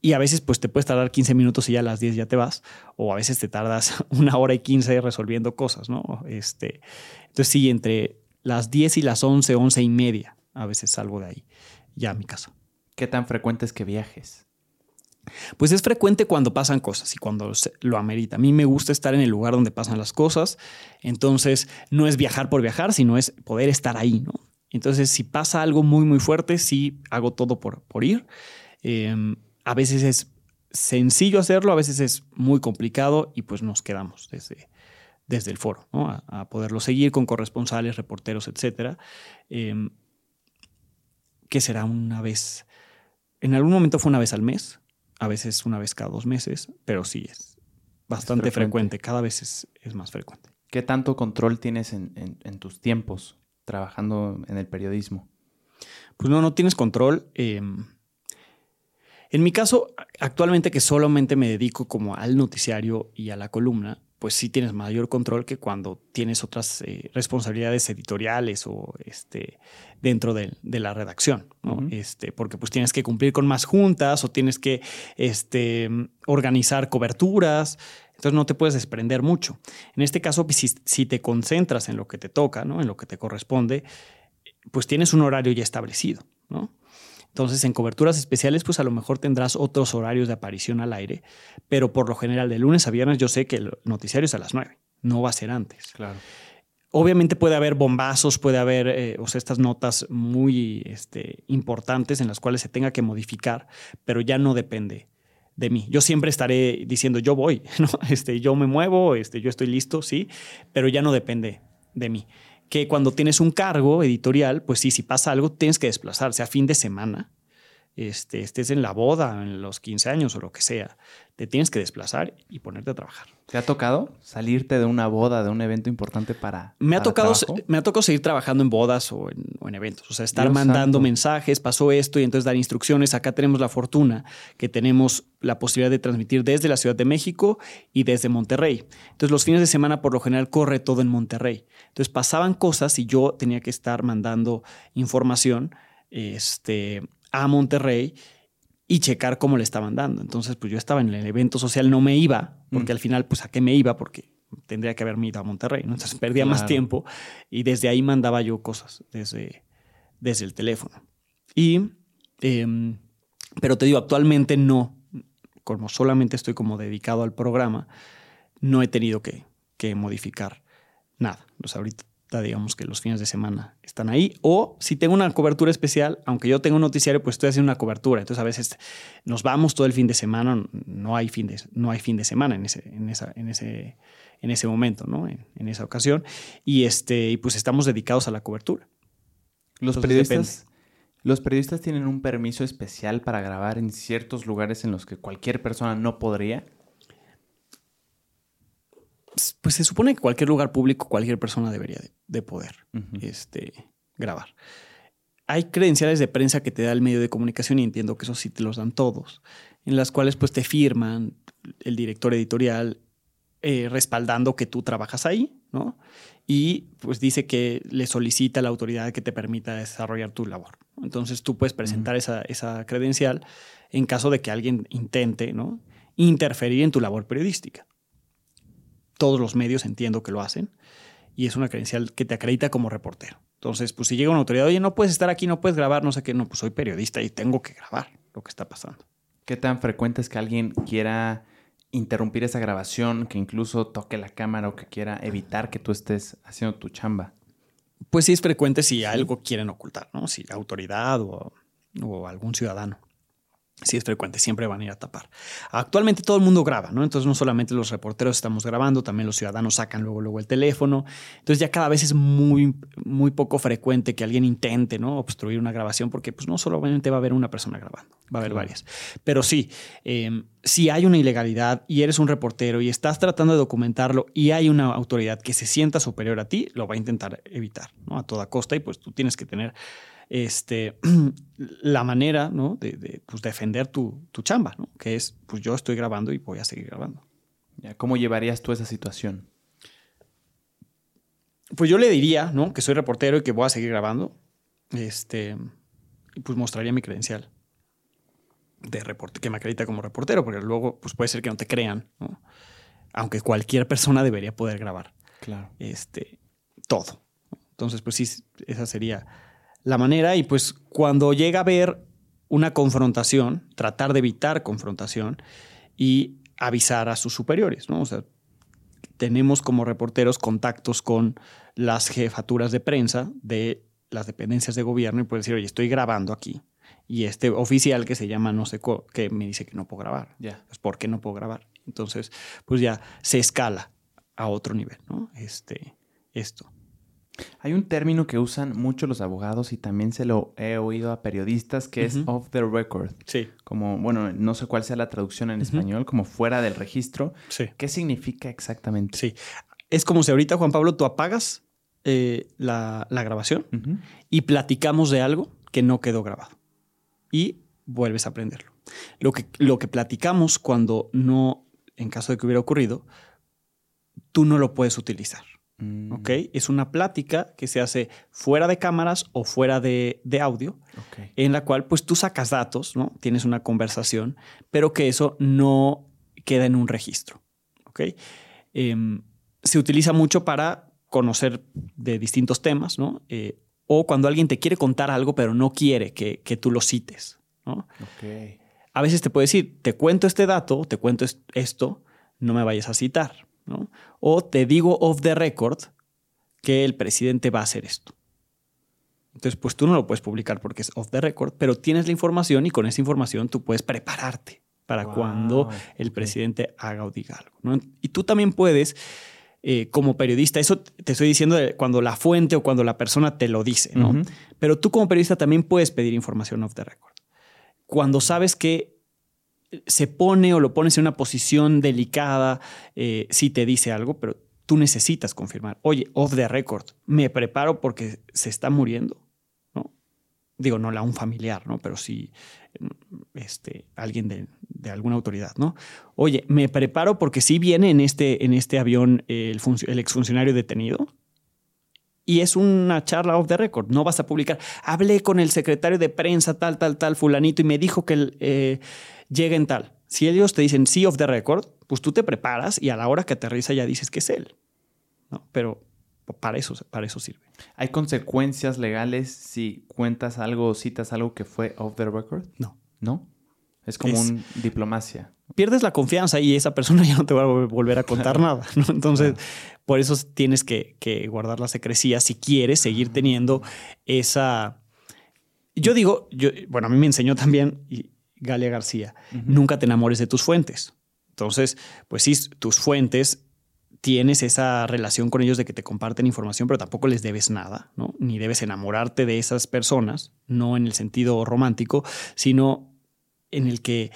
y a veces pues te puedes tardar 15 minutos y ya a las 10 ya te vas, o a veces te tardas *laughs* una hora y 15 resolviendo cosas, ¿no? Este, entonces sí, entre las 10 y las 11, 11 y media, a veces salgo de ahí, ya a mi casa. ¿Qué tan frecuente es que viajes? Pues es frecuente cuando pasan cosas y cuando lo amerita. A mí me gusta estar en el lugar donde pasan las cosas, entonces no es viajar por viajar, sino es poder estar ahí, ¿no? Entonces, si pasa algo muy, muy fuerte, sí hago todo por, por ir. Em, a veces es sencillo hacerlo, a veces es muy complicado y pues nos quedamos desde, desde el foro, a, poderlo seguir con corresponsales, reporteros, etcétera. Em, que será una vez, en algún momento fue una vez al mes, a veces una vez cada dos meses, pero sí es bastante frecuente. cada vez es, más frecuente. ¿Qué tanto control tienes en, tus tiempos trabajando en el periodismo? Pues no, no tienes control. Em, en mi caso, actualmente que solamente me dedico como al noticiario y a la columna, pues sí tienes mayor control que cuando tienes otras eh, responsabilidades editoriales o este, dentro de, la redacción, este, porque pues tienes que cumplir con más juntas o tienes que este, organizar coberturas, entonces no te puedes desprender mucho. En este caso, pues, si, si, te concentras en lo que te toca, ¿no? en lo que te corresponde, pues tienes un horario ya establecido. ¿no? Entonces, en coberturas especiales, pues a lo mejor tendrás otros horarios de aparición al aire, pero por lo general, de lunes a viernes, yo sé que el noticiario es a las 9, no va a ser antes. Claro. Obviamente puede haber bombazos, puede haber eh, o sea, estas notas muy este, importantes en las cuales se tenga que modificar, pero ya no depende de mí. Yo siempre estaré diciendo yo voy, *laughs* ¿no? este, yo me muevo, este, yo estoy listo, sí, pero ya no depende de mí que cuando tienes un cargo editorial, pues sí, si pasa algo, tienes que desplazar, sea fin de semana, este, estés en la boda, en los 15 años o lo que sea, te tienes que desplazar y ponerte a trabajar. ¿Te ha tocado salirte de una boda, de un evento importante para... Me ha, tocado, me ha tocado seguir trabajando en bodas o en, eventos, o sea, estar mandando mensajes, pasó esto y entonces dar instrucciones. Acá tenemos la fortuna que tenemos la posibilidad de transmitir desde la Ciudad de México y desde Monterrey. Entonces los fines de semana por lo general corre todo en Monterrey. Entonces pasaban cosas y yo tenía que estar mandando información este, a Monterrey y checar cómo le estaban dando. Entonces, pues yo estaba en el evento social, no me iba, porque mm. al final, pues a qué me iba, porque tendría que haberme ido a Monterrey, ¿no? Entonces perdía más tiempo y desde ahí mandaba yo cosas, desde, desde el teléfono. Y, em, pero te digo, actualmente no, como solamente estoy como dedicado al programa, no he tenido que, que modificar nada. O sea, ahorita digamos que los fines de semana están ahí. O si tengo una cobertura especial, aunque yo tengo un noticiario, pues estoy haciendo una cobertura. Entonces a veces nos vamos todo el fin de semana, no hay fin de, no hay fin de semana en ese, en esa, en ese, en ese momento, ¿no? En, esa ocasión. Y, este, y pues estamos dedicados a la cobertura. Los periodistas, los periodistas tienen un permiso especial para grabar en ciertos lugares en los que cualquier persona no podría. Pues se supone que cualquier lugar público, cualquier persona debería de, poder este, grabar. Hay credenciales de prensa que te da el medio de comunicación y entiendo que eso sí te los dan todos, en las cuales pues te firman el director editorial eh, respaldando que tú trabajas ahí, ¿no? Y pues dice que le solicita a la autoridad que te permita desarrollar tu labor. Entonces tú puedes presentar esa, esa, credencial en caso de que alguien intente, ¿no? Interferir en tu labor periodística todos los medios entiendo que lo hacen y es una credencial que te acredita como reportero. Entonces, pues si llega una autoridad, oye, no puedes estar aquí, no puedes grabar, no sé qué, no, pues soy periodista y tengo que grabar lo que está pasando. ¿Qué tan frecuente es que alguien quiera interrumpir esa grabación, que incluso toque la cámara o que quiera evitar que tú estés haciendo tu chamba? Pues sí es frecuente si algo quieren ocultar, ¿no? Si la autoridad o, o algún ciudadano sí es frecuente, siempre van a ir a tapar. Actualmente todo el mundo graba, ¿no? Entonces no solamente los reporteros estamos grabando, también los ciudadanos sacan luego, luego el teléfono. Entonces ya cada vez es muy, muy poco frecuente que alguien intente, ¿no? Obstruir una grabación porque pues no solamente va a haber una persona grabando, va a haber varias. Pero sí, em, si hay una ilegalidad y eres un reportero y estás tratando de documentarlo y hay una autoridad que se sienta superior a ti, lo va a intentar evitar, ¿no? A toda costa y pues tú tienes que tener este, *clears throat* la manera ¿no? de, pues, defender tu, chamba, ¿no? que es, pues yo estoy grabando y voy a seguir grabando. ¿Cómo llevarías tú esa situación? Pues yo le diría, ¿no? Que soy reportero y que voy a seguir grabando. Este, y pues mostraría mi credencial de reporte, que me acredita como reportero, porque luego pues puede ser que no te crean, ¿no? Aunque cualquier persona debería poder grabar. Claro. Este, todo. Entonces, pues sí, esa sería la manera. Y pues cuando llega a haber una confrontación, tratar de evitar confrontación y avisar a sus superiores, ¿no? O sea, tenemos como reporteros contactos con las jefaturas de prensa de las dependencias de gobierno y puede decir, oye, estoy grabando aquí. Y este oficial que se llama no sé qué me dice que no puedo grabar. Ya. Pues, ¿Por qué no puedo grabar? Entonces, pues ya se escala a otro nivel, ¿no? Este, esto. Hay un término que usan mucho los abogados y también se lo he oído a periodistas que es off the record. Sí. Como, bueno, no sé cuál sea la traducción en español, como fuera del registro. Sí. ¿Qué significa exactamente? Sí. Es como si ahorita, Juan Pablo, tú apagas eh, la, grabación y platicamos de algo que no quedó grabado. Y vuelves a aprenderlo. Lo que, lo que platicamos cuando no, en caso de que hubiera ocurrido, tú no lo puedes utilizar. Mm. ¿Ok? Es una plática que se hace fuera de cámaras o fuera de, audio, en la cual pues tú sacas datos, ¿no? Tienes una conversación, pero que eso no queda en un registro. ¿Ok? Em, se utiliza mucho para conocer de distintos temas, ¿no? Eh, o cuando alguien te quiere contar algo, pero no quiere que, tú lo cites, ¿no? A veces te puede decir, te cuento este dato, te cuento esto, no me vayas a citar. O te digo off the record que el presidente va a hacer esto. Entonces, pues tú no lo puedes publicar porque es off the record, pero tienes la información y con esa información tú puedes prepararte para cuando el presidente haga o diga algo. Y tú también puedes, eh, como periodista, eso te estoy diciendo cuando la fuente o cuando la persona te lo dice, ¿no? Pero tú como periodista también puedes pedir información off the record. Cuando sabes que se pone o lo pones en una posición delicada eh, si te dice algo, pero tú necesitas confirmar. Oye, off the record, me preparo porque se está muriendo. ¿no? Digo, no la un familiar, ¿no? Pero sí este, alguien de, alguna autoridad, ¿no? Oye, me preparo porque sí viene en este, en este avión el, el exfuncionario detenido. Y es una charla off the record. No vas a publicar. Hablé con el secretario de prensa, tal, tal, tal, fulanito, y me dijo que eh, lleguen tal. Si ellos te dicen sí of the record, pues tú te preparas y a la hora que aterriza ya dices que es él. ¿no? Pero para eso, para eso sirve. ¿Hay consecuencias legales si cuentas algo o citas algo que fue off the record? No. ¿No? Es como un diplomacia. Pierdes la confianza y esa persona *laughs* ya no te va a volver a contar nada. Entonces, por eso tienes que, que, guardar la secrecía si quieres seguir teniendo esa... Yo digo, yo, bueno, a mí me enseñó también, Galia García, nunca te enamores de tus fuentes. Entonces, pues sí, tus fuentes tienes esa relación con ellos de que te comparten información, pero tampoco les debes nada, ¿no? Ni debes enamorarte de esas personas, no en el sentido romántico, sino en el que,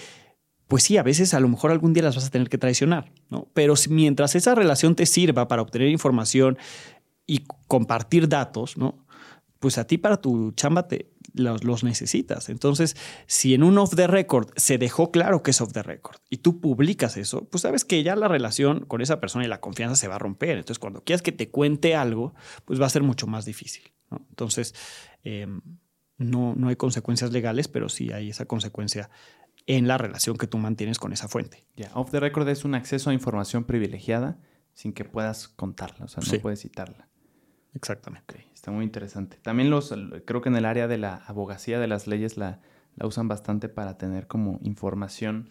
pues sí, a veces a lo mejor algún día las vas a tener que traicionar, ¿no? Pero mientras esa relación te sirva para obtener información y compartir datos, ¿no? Pues a ti para tu chamba te, los, necesitas. Entonces, si en un off the record se dejó claro que es off the record y tú publicas eso, pues sabes que ya la relación con esa persona y la confianza se va a romper. Entonces, cuando quieras que te cuente algo, pues va a ser mucho más difícil. Entonces, em, no, no hay consecuencias legales, pero sí hay esa consecuencia en la relación que tú mantienes con esa fuente. Ya, off the record es un acceso a información privilegiada sin que puedas contarla, o sea, no puedes citarla. Exactamente. está muy interesante. También los, creo que en el área de la abogacía de las leyes la, la usan bastante para tener como información.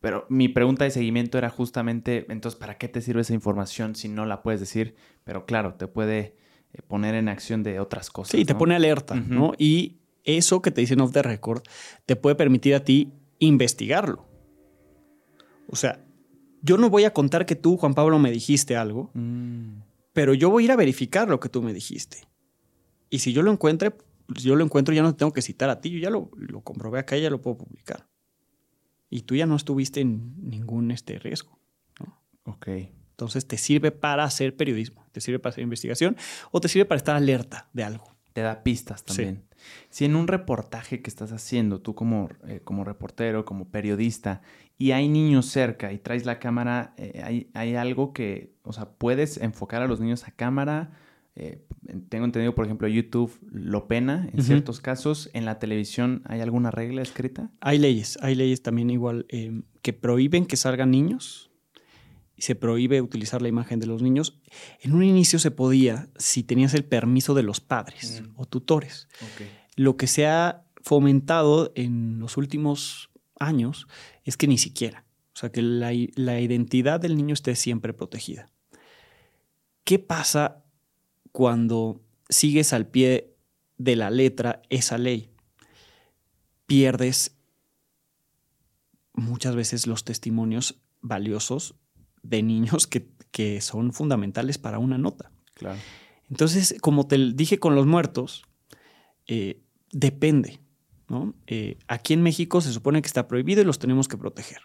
Pero mi pregunta de seguimiento era justamente, entonces, ¿para qué te sirve esa información si no la puedes decir? Pero claro, te puede eh, poner en acción de otras cosas. Sí, te pone alerta, ¿no? Y eso que te dicen off the record te puede permitir a ti investigarlo. O sea, yo no voy a contar que tú, Juan Pablo, me dijiste algo. Mm pero yo voy a ir a verificar lo que tú me dijiste. Y si yo lo encuentre, si yo lo encuentro, ya no te tengo que citar a ti, yo ya lo, lo comprobé acá y ya lo puedo publicar. Y tú ya no estuviste en ningún este, riesgo. Ok. Entonces te sirve para hacer periodismo, te sirve para hacer investigación o te sirve para estar alerta de algo. te da pistas también. Si en un reportaje que estás haciendo, tú como, eh, como reportero, como periodista, y hay niños cerca y traes la cámara, eh, hay, hay, algo que, o sea, puedes enfocar a los niños a cámara. Eh, tengo entendido, por ejemplo, YouTube lo pena en ciertos casos. ¿En la televisión hay alguna regla escrita? Hay leyes, hay leyes también igual em, que prohíben que salgan niños y se prohíbe utilizar la imagen de los niños. En un inicio se podía si tenías el permiso de los padres mm. o tutores. Lo que se ha fomentado en los últimos años es que ni siquiera, o sea, que la, identidad del niño esté siempre protegida. ¿Qué pasa cuando sigues al pie de la letra esa ley? Pierdes muchas veces los testimonios valiosos de niños que, son fundamentales para una nota. Claro. Entonces, como te dije con los muertos, eh, depende. Eh, aquí en México se supone que está prohibido y los tenemos que proteger.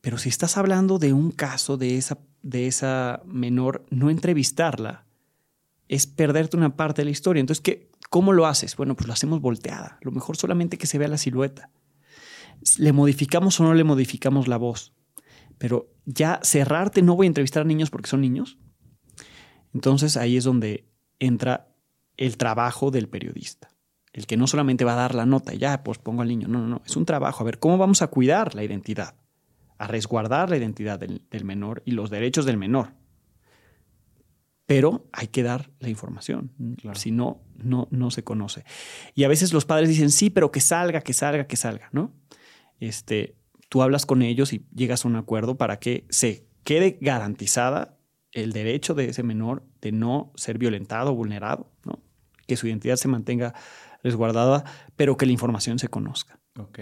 Pero si estás hablando de un caso de esa, de esa menor, no entrevistarla es perderte una parte de la historia. Entonces, ¿qué, ¿cómo lo haces? Bueno, pues lo hacemos volteada. Lo mejor solamente que se vea la silueta. ¿Le modificamos o no le modificamos la voz? Pero ya cerrarte, no voy a entrevistar a niños porque son niños. Entonces ahí es donde entra el trabajo del periodista. El que no solamente va a dar la nota y ya, pues pongo al niño. No, no, no. Es un trabajo. A ver, ¿cómo vamos a cuidar la identidad? A resguardar la identidad del, menor y los derechos del menor. Pero hay que dar la información. Si no, no, no se conoce. Y a veces los padres dicen, sí, pero que salga, que salga, que salga, ¿no? Este, tú hablas con ellos y llegas a un acuerdo para que se quede garantizada el derecho de ese menor de no ser violentado o vulnerado, ¿no? que su identidad se mantenga resguardada, pero que la información se conozca. Ok.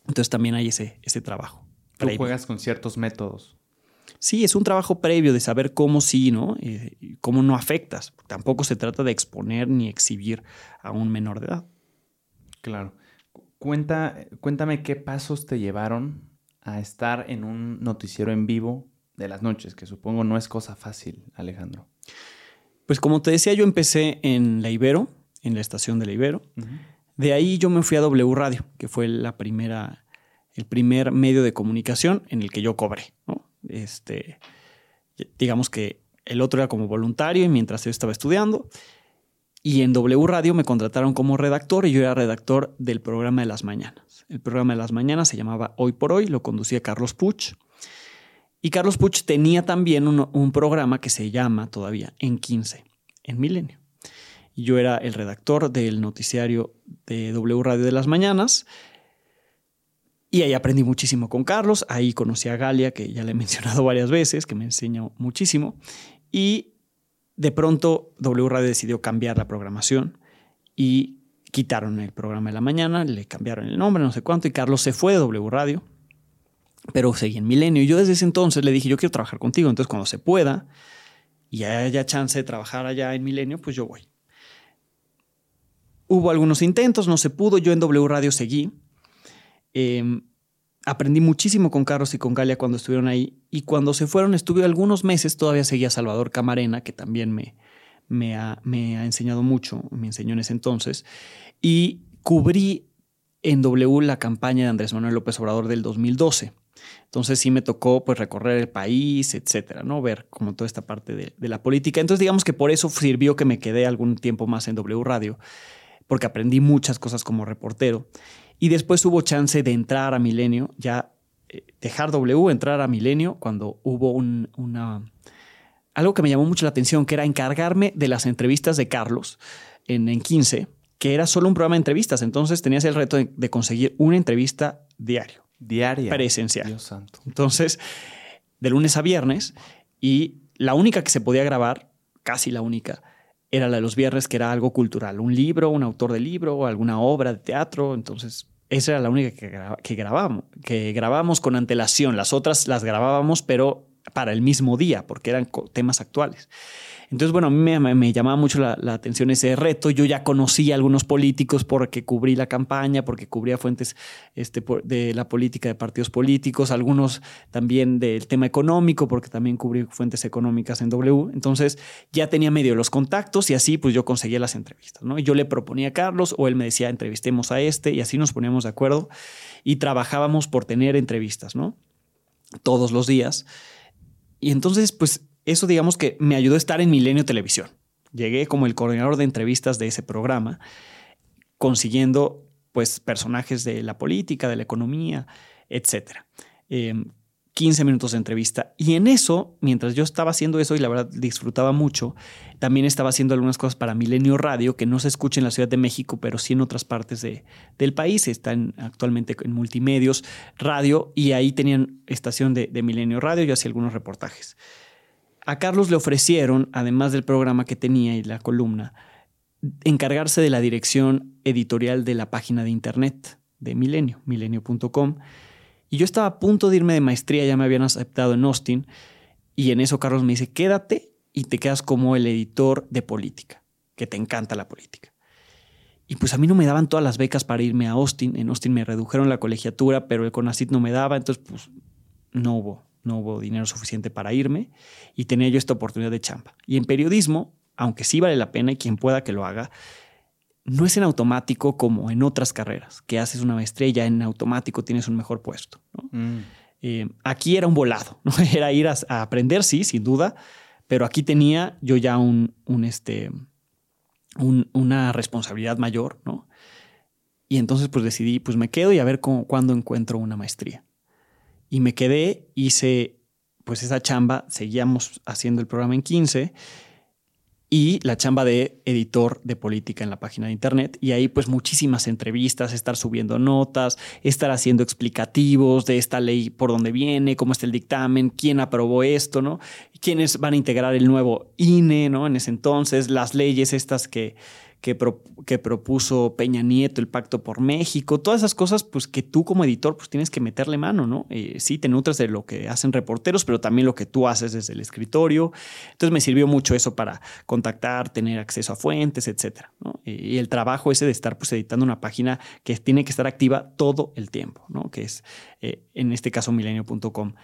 Entonces también hay ese, ese trabajo. Tú juegas con ciertos métodos. Sí, es un trabajo previo de saber cómo sí, ¿no? Eh, cómo no afectas. Tampoco se trata de exponer ni exhibir a un menor de edad. Claro. Cuenta, cuéntame qué pasos te llevaron a estar en un noticiero en vivo de las noches, que supongo no es cosa fácil, Alejandro. Pues como te decía, yo empecé en la Ibero, en la estación de la Ibero. De ahí yo me fui a W Radio, que fue la primera, el primer medio de comunicación en el que yo cobré. Este, digamos que el otro era como voluntario y mientras yo estaba estudiando. Y en W Radio me contrataron como redactor y yo era redactor del programa de las mañanas. El programa de las mañanas se llamaba Hoy por Hoy, lo conducía Carlos Puch. Y Carlos Puch tenía también un, programa que se llama todavía En 15, en Milenio. Y yo era el redactor del noticiario de W Radio de las mañanas. Y ahí aprendí muchísimo con Carlos. Ahí conocí a Galia, que ya le he *laughs* mencionado varias veces, que me enseñó muchísimo. Y de pronto W Radio decidió cambiar la programación y quitaron el programa de la mañana, le cambiaron el nombre, no sé cuánto, y Carlos se fue de W Radio, pero seguí en Milenio. Y yo desde ese entonces le dije, yo quiero trabajar contigo, entonces cuando se pueda y haya chance de trabajar allá en Milenio, pues yo voy. Hubo algunos intentos, no se pudo, yo en W Radio seguí. Em, aprendí muchísimo con Carlos y con Galia cuando estuvieron ahí. Y cuando se fueron, estuve algunos meses, todavía seguía Salvador Camarena, que también me, ha enseñado mucho, me enseñó en ese entonces. Y cubrí en W la campaña de Andrés Manuel López Obrador del 2012. Entonces sí me tocó pues recorrer el país, etcétera, ¿no? Ver como toda esta parte de, de, la política. Entonces digamos que por eso sirvió que me quedé algún tiempo más en W Radio, porque aprendí muchas cosas como reportero. Y después hubo chance de entrar a Milenio, ya eh, dejar W, entrar a Milenio, cuando hubo un, una, algo que me llamó mucho la atención, que era encargarme de las entrevistas de Carlos en, en 15, que era solo un programa de entrevistas. Entonces tenías el reto de, conseguir una entrevista diario. Diaria. Presencial. Dios santo. Entonces, de lunes a viernes, y la única que se podía grabar, casi la única, era la de los viernes, que era algo cultural, un libro, un autor de libro, alguna obra de teatro. Entonces, esa era la única que, que, grabamos, que grabábamos con antelación. Las otras las grabábamos, pero para el mismo día, porque eran temas actuales. Entonces, bueno, a mí me, llamaba mucho la, atención ese reto. Yo ya conocí a algunos políticos porque cubrí la campaña, porque cubría fuentes este, de la política de partidos políticos, algunos también del tema económico, porque también cubrí fuentes económicas en W. Entonces, ya tenía medio los contactos y así pues yo conseguía las entrevistas, ¿no? Yo le proponía a Carlos o él me decía, entrevistemos a este y así nos poníamos de acuerdo y trabajábamos por tener entrevistas, ¿no? Todos los días. Y entonces, pues eso digamos que me ayudó a estar en Milenio Televisión. Llegué como el coordinador de entrevistas de ese programa, consiguiendo pues personajes de la política, de la economía, etc. 15 minutos de entrevista. Y en eso, mientras yo estaba haciendo eso y la verdad disfrutaba mucho, también estaba haciendo algunas cosas para Milenio Radio, que no se escucha en la Ciudad de México, pero sí en otras partes de, del país. Están actualmente en multimedios, radio, y ahí tenían estación de, de Milenio Radio. Yo hacía algunos reportajes. A Carlos le ofrecieron, además del programa que tenía y la columna, encargarse de la dirección editorial de la página de internet de Milenio, milenio.com y yo estaba a punto de irme de maestría, ya me habían aceptado en Austin. Y en eso Carlos me dice, quédate y te quedas como el editor de política, que te encanta la política. Y pues a mí no me daban todas las becas para irme a Austin. En Austin me redujeron la colegiatura, pero el CONACIT no me daba, entonces pues no hubo, no hubo dinero suficiente para irme y tenía yo esta oportunidad de chamba. Y en periodismo, aunque sí vale la pena y quien pueda que lo haga, no es en automático como en otras carreras, que haces una maestría y ya en automático tienes un mejor puesto. Mm. Eh, aquí era un volado, ¿no? *laughs* era ir a, aprender, sí, sin duda, pero aquí tenía yo ya un, este, una responsabilidad mayor, ¿no? Y entonces pues decidí, pues me quedo y a ver cuándo encuentro una maestría. Y me quedé, hice pues esa chamba, seguíamos haciendo el programa en 15 y la chamba de editor de política en la página de internet. Y ahí pues muchísimas entrevistas, estar subiendo notas, estar haciendo explicativos de esta ley por dónde viene, cómo está el dictamen, quién aprobó esto, ¿no? Quiénes van a integrar el nuevo INE, ¿no? En ese entonces, las leyes estas que que, propuso Peña Nieto, el Pacto por México, todas esas cosas pues que tú como editor pues tienes que meterle mano, ¿no? Eh, sí, te nutres de lo que hacen reporteros, pero también lo que tú haces desde el escritorio. Entonces me sirvió mucho eso para contactar, tener acceso a fuentes, etcétera, Y el trabajo ese de estar pues editando una página que tiene que estar activa todo el tiempo, ¿no? Que es eh, en este caso milenio.com.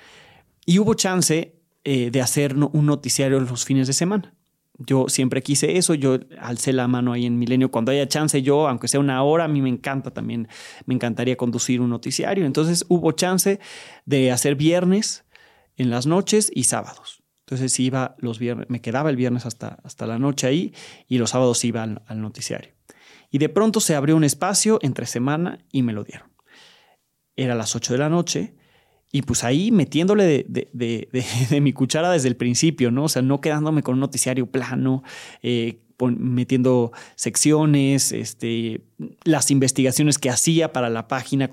Y hubo chance eh, de hacer un noticiario los fines de semana. Yo siempre quise eso, yo alcé la mano ahí en Milenio. Cuando haya chance, yo, aunque sea una hora, a mí me encanta también, me encantaría conducir un noticiario. Entonces hubo chance de hacer viernes en las noches y sábados. Entonces iba los viernes, me quedaba el viernes hasta, hasta la noche ahí y los sábados iba al, noticiario. Y de pronto se abrió un espacio entre semana y me lo dieron. Era las 8 de la noche y pues ahí metiéndole *laughs* de, mi cuchara desde el principio, ¿no? O sea, no quedándome con un noticiario plano, eh, metiendo secciones, este, las investigaciones que hacía para la página,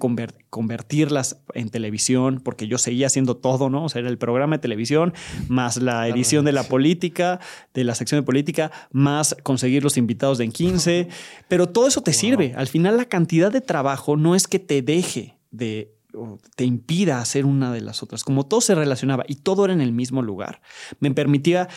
convertirlas en televisión, porque yo seguía haciendo todo, ¿no? O sea, era el programa de televisión, más la edición de la política, de la sección de política, más conseguir los invitados de en 15, pero todo eso te sirve. Al final la cantidad de trabajo no es que te deje de te impida hacer una de las otras. Como todo se relacionaba y todo era en el mismo lugar, me permitía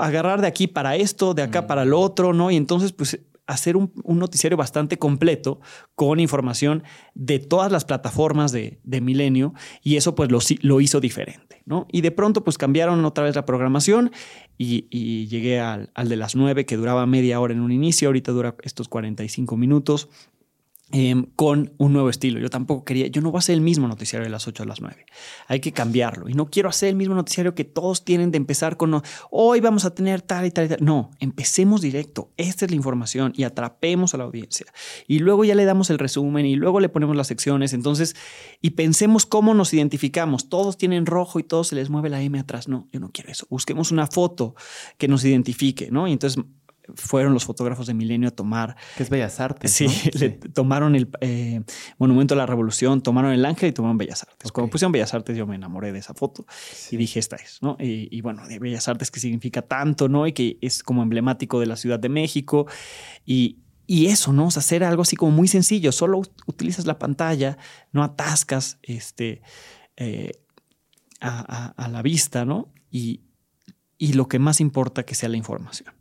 agarrar de aquí para esto, de acá para lo otro, ¿no? Y entonces, pues hacer un, noticiario bastante completo con información de todas las plataformas de, Milenio y eso pues lo, lo, hizo diferente, ¿no? Y de pronto pues cambiaron otra vez la programación y, llegué al, al, de las nueve que duraba media hora en un inicio, ahorita dura estos 45 minutos Em, con un nuevo estilo. Yo tampoco quería, yo no voy a hacer el mismo noticiario de las 8 a las 9. Hay que cambiarlo. Y no quiero hacer el mismo noticiario que todos tienen de empezar con, hoy vamos a tener tal y tal y tal. No, empecemos directo. Esta es la información y atrapemos a la audiencia. Y luego ya le damos el resumen y luego le ponemos las secciones. Entonces, y pensemos cómo nos identificamos. Todos tienen rojo y todos se les mueve la M atrás. No, yo no quiero eso. Busquemos una foto que nos identifique, ¿no? Y entonces fueron los fotógrafos de Milenio a tomar. Que es Bellas Artes. Sí, *laughs* le tomaron el eh, Monumento a la Revolución, tomaron el Ángel y tomaron Bellas Artes. Cuando pusieron Bellas Artes, yo me enamoré de esa foto y dije, esta es, ¿no? Y, bueno, de Bellas Artes que significa tanto, ¿no? Y que es como emblemático de la Ciudad de México. Y, eso, ¿no? O sea, hacer algo así como muy sencillo. Solo utilizas la pantalla, no atascas este, eh, a, a la vista, ¿no? Y, y lo que más importa que sea la información.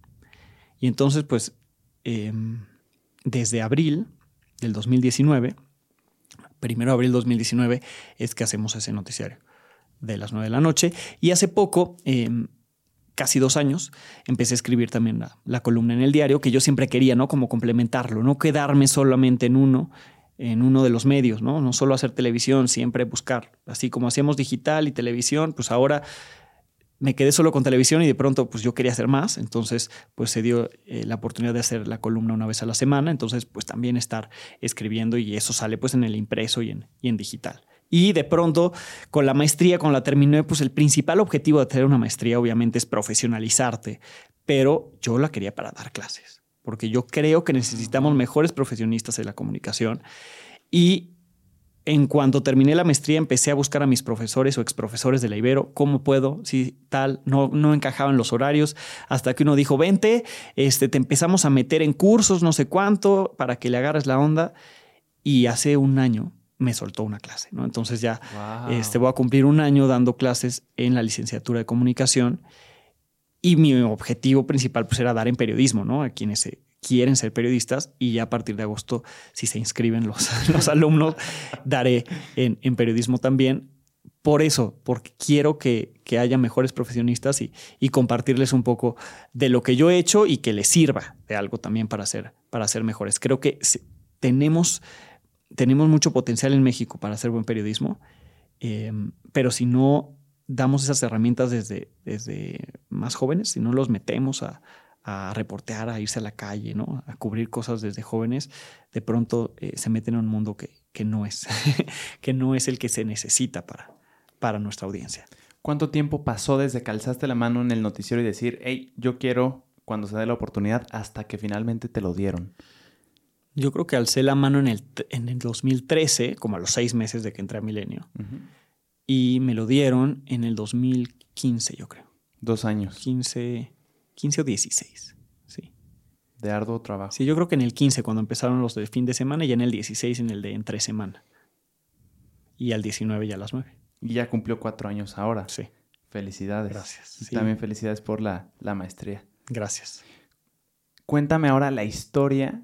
Y entonces, pues, em, desde abril del 2019, primero de abril 2019, es que hacemos ese noticiario de las 9 de la noche. Y hace poco, em, casi dos años, empecé a escribir también la, la, columna en el diario, que yo siempre quería, ¿no? Como complementarlo, no quedarme solamente en uno, en uno de los medios, ¿no? No solo hacer televisión, siempre buscar. Así como hacíamos digital y televisión, pues ahora me quedé solo con televisión y de pronto pues yo quería hacer más, entonces pues se dio eh, la oportunidad de hacer la columna una vez a la semana, entonces pues también estar escribiendo y eso sale pues en el impreso y en, y en digital. Y de pronto, con la maestría, con la terminé, pues el principal objetivo de tener una maestría obviamente es profesionalizarte, pero yo la quería para dar clases, porque yo creo que necesitamos mejores profesionistas en la comunicación. Y en cuanto terminé la maestría, empecé a buscar a mis profesores o exprofesores de la Ibero, cómo puedo, si tal, no, no encajaban los horarios, hasta que uno dijo, vente, este, te empezamos a meter en cursos, no sé cuánto, para que le agarres la onda. Y hace un año me soltó una clase, ¿no? Entonces ya este, voy a cumplir un año dando clases en la licenciatura de comunicación y mi objetivo principal pues era dar en periodismo, ¿no? A quienes se quieren ser periodistas y ya a partir de agosto, si se inscriben los, *laughs* los alumnos, daré en, en, periodismo también. Por eso, porque quiero que, que haya mejores profesionistas y, y, compartirles un poco de lo que yo he hecho y que les sirva de algo también para ser, para ser mejores. Creo que tenemos, tenemos mucho potencial en México para hacer buen periodismo, eh, pero si no damos esas herramientas desde, desde más jóvenes, si no los metemos a, a reportear, a irse a la calle, ¿no? a cubrir cosas desde jóvenes, de pronto eh, se meten en un mundo que, que no es, *laughs* que no es el que se necesita para, para nuestra audiencia. ¿Cuánto tiempo pasó desde que alzaste la mano en el noticiero y decir, hey, yo quiero cuando se dé la oportunidad hasta que finalmente te lo dieron? Yo creo que alcé la mano en el, en el 2013, como a los seis meses de que entré a Milenio. Y me lo dieron en el 2015, yo creo. Dos años. 15, 15 o 16, sí. De arduo trabajo. Sí, yo creo que en el 15 cuando empezaron los de fin de semana y en el 16 en el de entre semana. Y al 19 ya a las 9. Y ya cumplió cuatro años ahora. Sí. Felicidades. Gracias. También felicidades por la, la maestría. Gracias. Cuéntame ahora la historia.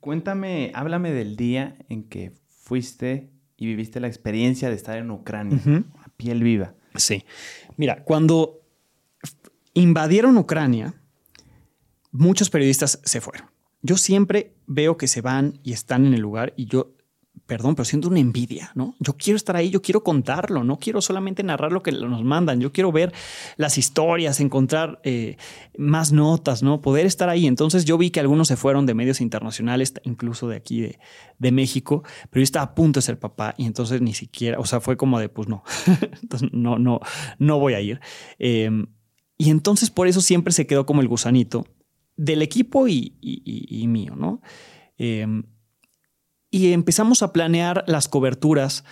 Cuéntame, háblame del día en que fuiste y viviste la experiencia de estar en Ucrania, a piel viva. Sí. Mira, cuando invadieron Ucrania, muchos periodistas se fueron. Yo siempre veo que se van y están en el lugar y yo, perdón, pero siento una envidia, ¿no? Yo quiero estar ahí, yo quiero contarlo, no quiero solamente narrar lo que nos mandan, yo quiero ver las historias, encontrar eh, más notas, ¿no? Poder estar ahí. Entonces yo vi que algunos se fueron de medios internacionales, incluso de aquí, de, México, pero yo estaba a punto de ser papá y entonces ni siquiera, o sea, fue como de, pues no, *laughs* entonces no, no, no voy a ir. Eh, y entonces por eso siempre se quedó como el gusanito del equipo y, mío, ¿no? Em, y empezamos a planear las coberturas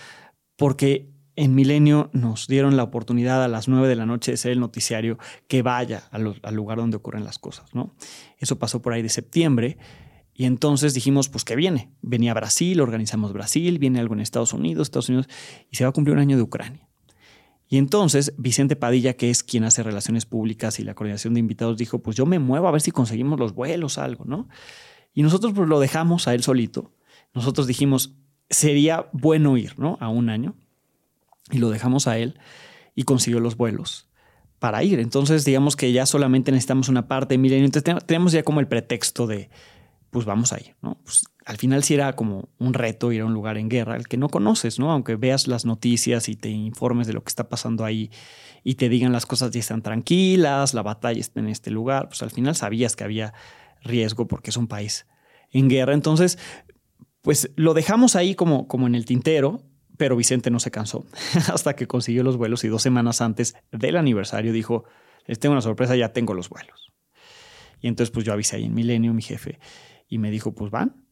porque en Milenio nos dieron la oportunidad a las 9 de la noche de ser el noticiario que vaya al, lugar donde ocurren las cosas, ¿no? Eso pasó por ahí de septiembre. Y entonces dijimos, pues que viene. Venía Brasil, organizamos Brasil, viene algo en Estados Unidos, Estados Unidos, y se va a cumplir un año de Ucrania. Y entonces Vicente Padilla, que es quien hace relaciones públicas y la coordinación de invitados, dijo, pues yo me muevo a ver si conseguimos los vuelos, algo, ¿no? Y nosotros pues lo dejamos a él solito. Nosotros dijimos, sería bueno ir, ¿no? A un año. Y lo dejamos a él y consiguió los vuelos para ir. Entonces, digamos que ya solamente necesitamos una parte de Milenio. Entonces, tenemos ya como el pretexto de, pues vamos a ¿no? Pues al final sí era como un reto ir a un lugar en guerra, el que no conoces, ¿no? Aunque veas las noticias y te informes de lo que está pasando ahí y te digan las cosas ya están tranquilas, la batalla está en este lugar, pues al final sabías que había riesgo porque es un país en guerra. Entonces, pues lo dejamos ahí como, como en el tintero, pero Vicente no se cansó *laughs* hasta que consiguió los vuelos y dos semanas antes del aniversario dijo, les tengo una sorpresa, ya tengo los vuelos. Y entonces pues yo avisé ahí en Milenio, mi jefe, y me dijo, pues van.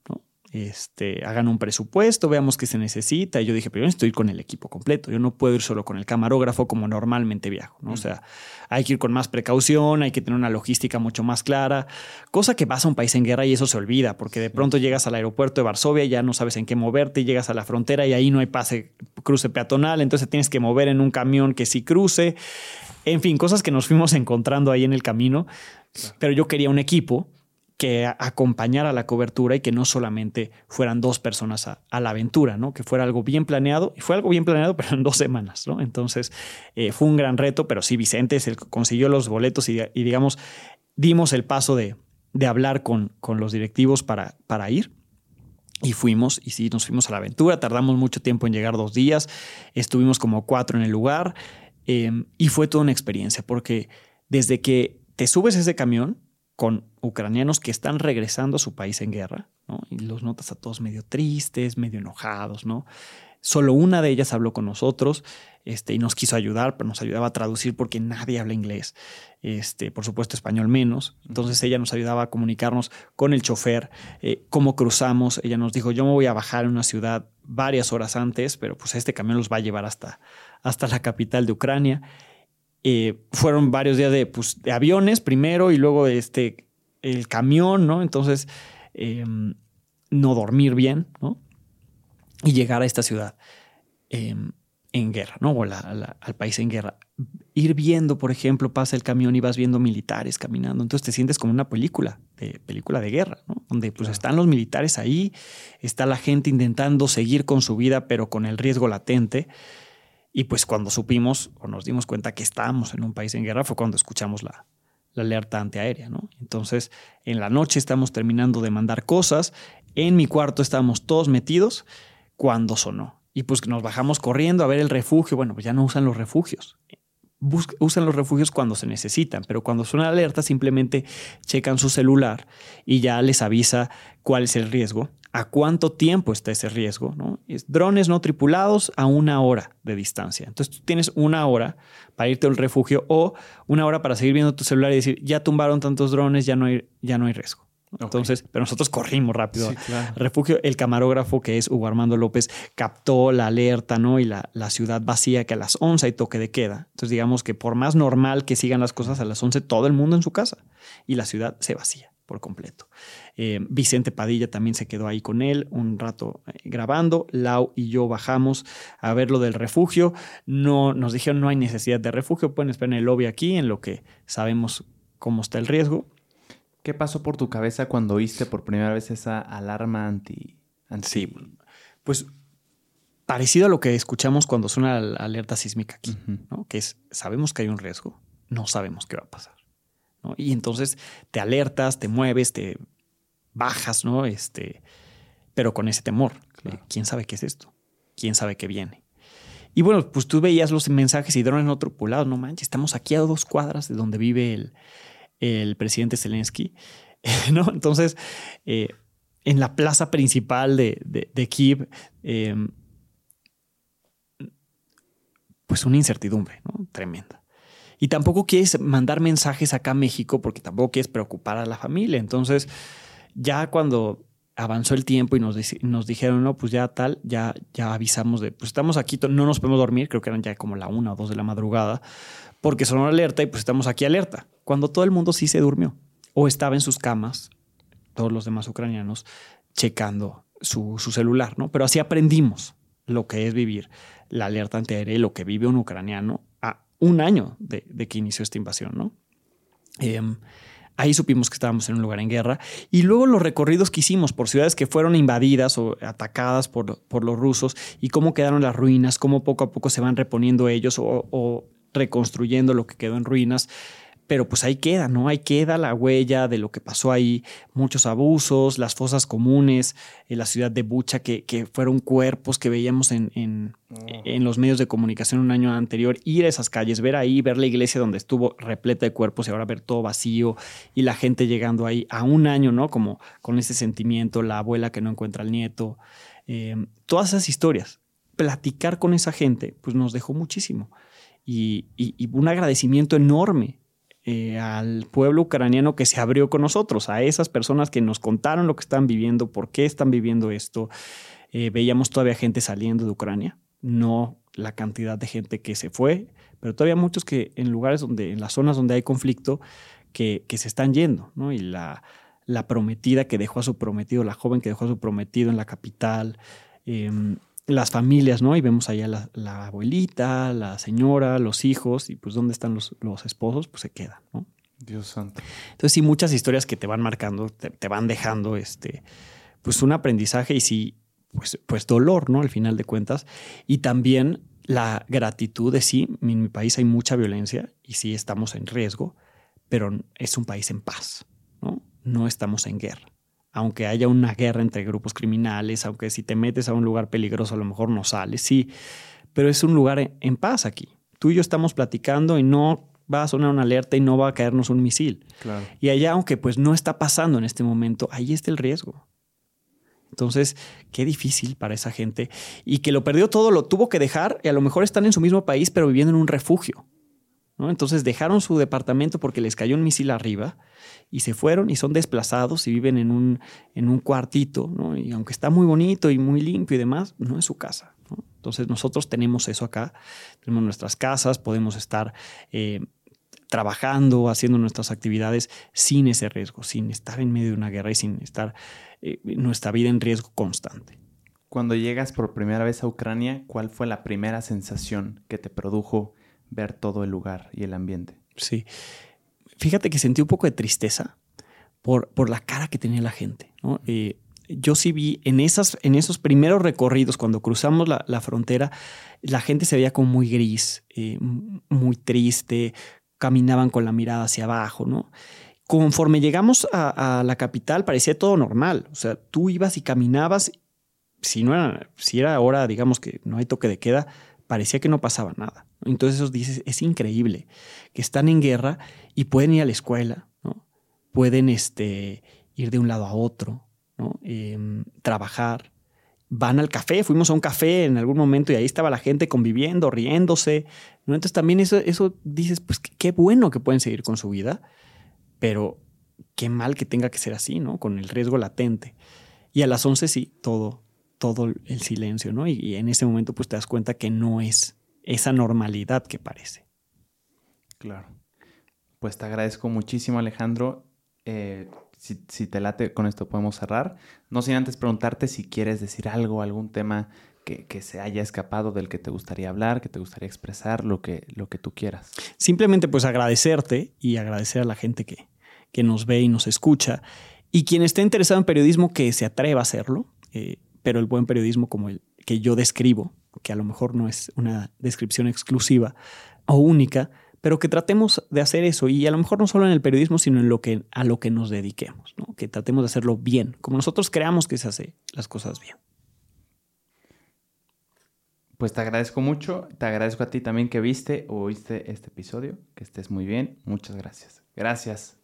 Este, hagan un presupuesto, veamos qué se necesita. Y yo dije, pero yo necesito ir con el equipo completo. Yo no puedo ir solo con el camarógrafo como normalmente viajo, ¿no? O sea, hay que ir con más precaución, hay que tener una logística mucho más clara, cosa que vas a un país en guerra y eso se olvida, porque de pronto llegas al aeropuerto de Varsovia y ya no sabes en qué moverte, llegas a la frontera y ahí no hay pase, cruce peatonal, entonces tienes que mover en un camión que sí cruce. En fin, cosas que nos fuimos *laughs* encontrando ahí en el camino, pero yo quería un equipo que acompañara la cobertura y que no solamente fueran dos personas a, la aventura, ¿no? Que fuera algo bien planeado. Y fue algo bien planeado, *laughs* pero en dos semanas, ¿no? Entonces eh, fue un gran reto, pero sí, Vicente es el que consiguió los boletos y, digamos, dimos el paso de, de hablar con, con, los directivos para, para ir. Y fuimos, y sí, nos fuimos a la aventura. Tardamos mucho tiempo en llegar dos días. Estuvimos como cuatro en el lugar. Em, y fue toda una experiencia, porque desde que te subes a ese camión, con ucranianos que están regresando a su país en guerra, ¿no? Y los notas a todos medio tristes, medio enojados, ¿no? Solo una de ellas habló con nosotros este, y nos quiso ayudar, pero nos ayudaba a traducir porque nadie habla inglés, este, por supuesto español menos. Entonces ella nos ayudaba a comunicarnos con el chofer, eh, cómo cruzamos. Ella nos dijo, yo me voy a bajar en una ciudad varias horas antes, pero pues este camión los va a llevar hasta, hasta la capital de Ucrania. Eh, fueron varios días de, pues, de, aviones primero y luego este, el camión, ¿no? Entonces, em, no dormir bien, ¿no? Y llegar a esta ciudad em, en guerra, ¿no? O al país en guerra. Ir viendo, por ejemplo, pasa el camión y vas viendo militares caminando. Entonces te sientes como una película, de, película de guerra, ¿no? Donde pues están los militares ahí, está la gente intentando seguir con su vida, pero con el riesgo latente. Y pues cuando supimos o nos dimos cuenta que estábamos en un país en guerra fue cuando escuchamos la, alerta antiaérea, ¿no? Entonces, en la noche estamos terminando de mandar cosas, en mi cuarto estábamos todos metidos cuando sonó. Y pues nos bajamos corriendo a ver el refugio. Bueno, pues ya no usan los refugios usan los refugios cuando se necesitan, pero cuando suena alerta simplemente checan su celular y ya les avisa cuál es el riesgo, a cuánto tiempo está ese riesgo. ¿no? Es drones no tripulados a una hora de distancia. Entonces tú tienes una hora para irte al refugio o una hora para seguir viendo tu celular y decir, ya tumbaron tantos drones, ya no hay, ya no hay riesgo. Entonces, pero nosotros corrimos rápido. Refugio, el camarógrafo que es Hugo Armando López captó la alerta, ¿no? Y la, la, ciudad vacía que a las 11 hay toque de queda. Entonces, digamos que por más normal que sigan las cosas a las 11, todo el mundo en su casa y la ciudad se vacía por completo. Eh, Vicente Padilla también se quedó ahí con él un rato eh, grabando. Lau y yo bajamos a ver lo del refugio. No, nos dijeron no hay necesidad de refugio, pueden esperar en el lobby aquí en lo que sabemos cómo está el riesgo ¿Qué pasó por tu cabeza cuando oíste por primera vez esa alarma anti... Sí, pues parecido a lo que escuchamos cuando suena la alerta sísmica aquí, ¿no? que es, sabemos que hay un riesgo, no sabemos qué va a pasar. Y entonces te alertas, te mueves, te bajas, ¿no? Este, pero con ese temor. ¿Quién sabe qué es esto? ¿Quién sabe qué viene? Y bueno, pues tú veías los mensajes y drones no tripulados, no manches, estamos aquí a dos cuadras de donde vive el, el presidente Zelensky. *laughs* ¿no? Entonces, eh, en la plaza principal de, de, Kiev, em, pues una incertidumbre ¿no? tremenda. Y tampoco quieres mandar mensajes acá a México porque tampoco quieres preocupar a la familia. Entonces, ya cuando avanzó el tiempo y nos, dijeron, no, pues ya tal, ya, ya avisamos de, pues estamos aquí, no nos podemos dormir, creo que eran ya como la una o dos de la madrugada, porque sonó alerta y pues estamos aquí alerta, cuando todo el mundo sí se durmió o estaba en sus camas, todos los demás ucranianos, checando su, celular, ¿no? Pero así aprendimos lo que es vivir la alerta antiaérea y lo que vive un ucraniano un año de, que inició esta invasión, ¿no? Em, ahí supimos que estábamos en un lugar en guerra. Y luego los recorridos que hicimos por ciudades que fueron invadidas o atacadas por, por los rusos y cómo quedaron las ruinas, cómo poco a poco se van reponiendo ellos o reconstruyendo lo que quedó en ruinas. Pero pues ahí queda, ¿no? Ahí queda la huella de lo que pasó ahí, muchos abusos, las fosas comunes, en la ciudad de Bucha, que, fueron cuerpos que veíamos en, en, oh. en, los medios de comunicación un año anterior, ir a esas calles, ver ahí, ver la iglesia donde estuvo repleta de cuerpos y ahora ver todo vacío y la gente llegando ahí a un año, ¿no? Como con ese sentimiento, la abuela que no encuentra al nieto, eh, todas esas historias. Platicar con esa gente, pues nos dejó muchísimo y, un agradecimiento enorme eh, al pueblo ucraniano que se abrió con nosotros, a esas personas que nos contaron lo que están viviendo, por qué están viviendo esto. Eh, veíamos todavía gente saliendo de Ucrania, no la cantidad de gente que se fue, pero todavía muchos que en lugares donde, en las zonas donde hay conflicto, que, que se están yendo, ¿no? Y la, la, prometida que dejó a su prometido, la joven que dejó a su prometido en la capital, em, las familias, ¿no? Y vemos allá la, la, abuelita, la señora, los hijos, y pues dónde están los, los esposos, pues se quedan, ¿no? Dios santo. Entonces sí, muchas historias que te van marcando, te, te, van dejando este, pues un aprendizaje y sí, pues, pues dolor, ¿no? Al final de cuentas. Y también la gratitud de sí, en mi país hay mucha violencia y sí estamos en riesgo, pero es un país en paz, ¿no? No estamos en guerra aunque haya una guerra entre grupos criminales, aunque si te metes a un lugar peligroso a lo mejor no sales, sí, pero es un lugar en paz aquí. Tú y yo estamos platicando y no va a sonar una alerta y no va a caernos un misil. Claro. Y allá, aunque pues no está pasando en este momento, ahí está el riesgo. Entonces, qué difícil para esa gente. Y que lo perdió todo, lo tuvo que dejar y a lo mejor están en su mismo país, pero viviendo en un refugio. ¿no? Entonces dejaron su departamento porque les cayó un misil arriba y se fueron y son desplazados y viven en un, en un cuartito, ¿no? Y aunque está muy bonito y muy limpio y demás, no es su casa. ¿no? Entonces nosotros tenemos eso acá, tenemos nuestras casas, podemos estar eh, trabajando, haciendo nuestras actividades sin ese riesgo, sin estar en medio de una guerra y sin estar eh, nuestra vida en riesgo constante. Cuando llegas por primera vez a Ucrania, ¿cuál fue la primera sensación que te produjo ver todo el lugar y el ambiente? Sí, fíjate que sentí un poco de tristeza por, por la cara que tenía la gente. ¿no? Eh, yo sí vi en, esas, en esos primeros recorridos, cuando cruzamos la, la frontera, la gente se veía como muy gris, eh, muy triste, caminaban con la mirada hacia abajo, ¿no? Conforme llegamos a, a, la capital, parecía todo normal. O sea, tú ibas y caminabas, si, no era, si era hora, digamos que no hay toque de queda, parecía que no pasaba nada. Entonces eso dices, es increíble que están en guerra y pueden ir a la escuela, ¿no? pueden este, ir de un lado a otro, ¿no? Eh, trabajar, van al café, fuimos a un café en algún momento y ahí estaba la gente conviviendo, riéndose. ¿no? Entonces también eso, eso dices, pues qué bueno que pueden seguir con su vida, pero qué mal que tenga que ser así, ¿no? Con el riesgo latente. Y a las 11 sí, todo, todo el silencio, ¿no? Y, y en ese momento pues te das cuenta que no es esa normalidad que parece. Claro. Pues te agradezco muchísimo, Alejandro. Eh, si, te late, con esto podemos cerrar. No sin antes preguntarte si quieres decir algo, algún tema que, que, se haya escapado del que te gustaría hablar, que te gustaría expresar, lo que, lo que tú quieras. Simplemente pues agradecerte y agradecer a la gente que, que nos ve y nos escucha. Y quien esté interesado en periodismo, que se atreva a hacerlo, eh, pero el buen periodismo como el que yo describo, que a lo mejor no es una descripción exclusiva o única, pero que tratemos de hacer eso y a lo mejor no solo en el periodismo, sino en lo que, a lo que nos dediquemos, que tratemos de hacerlo bien, como nosotros creamos que se hace las cosas bien. Pues te agradezco mucho, te agradezco a ti también que viste o oíste este episodio, que estés muy bien, muchas gracias. Gracias.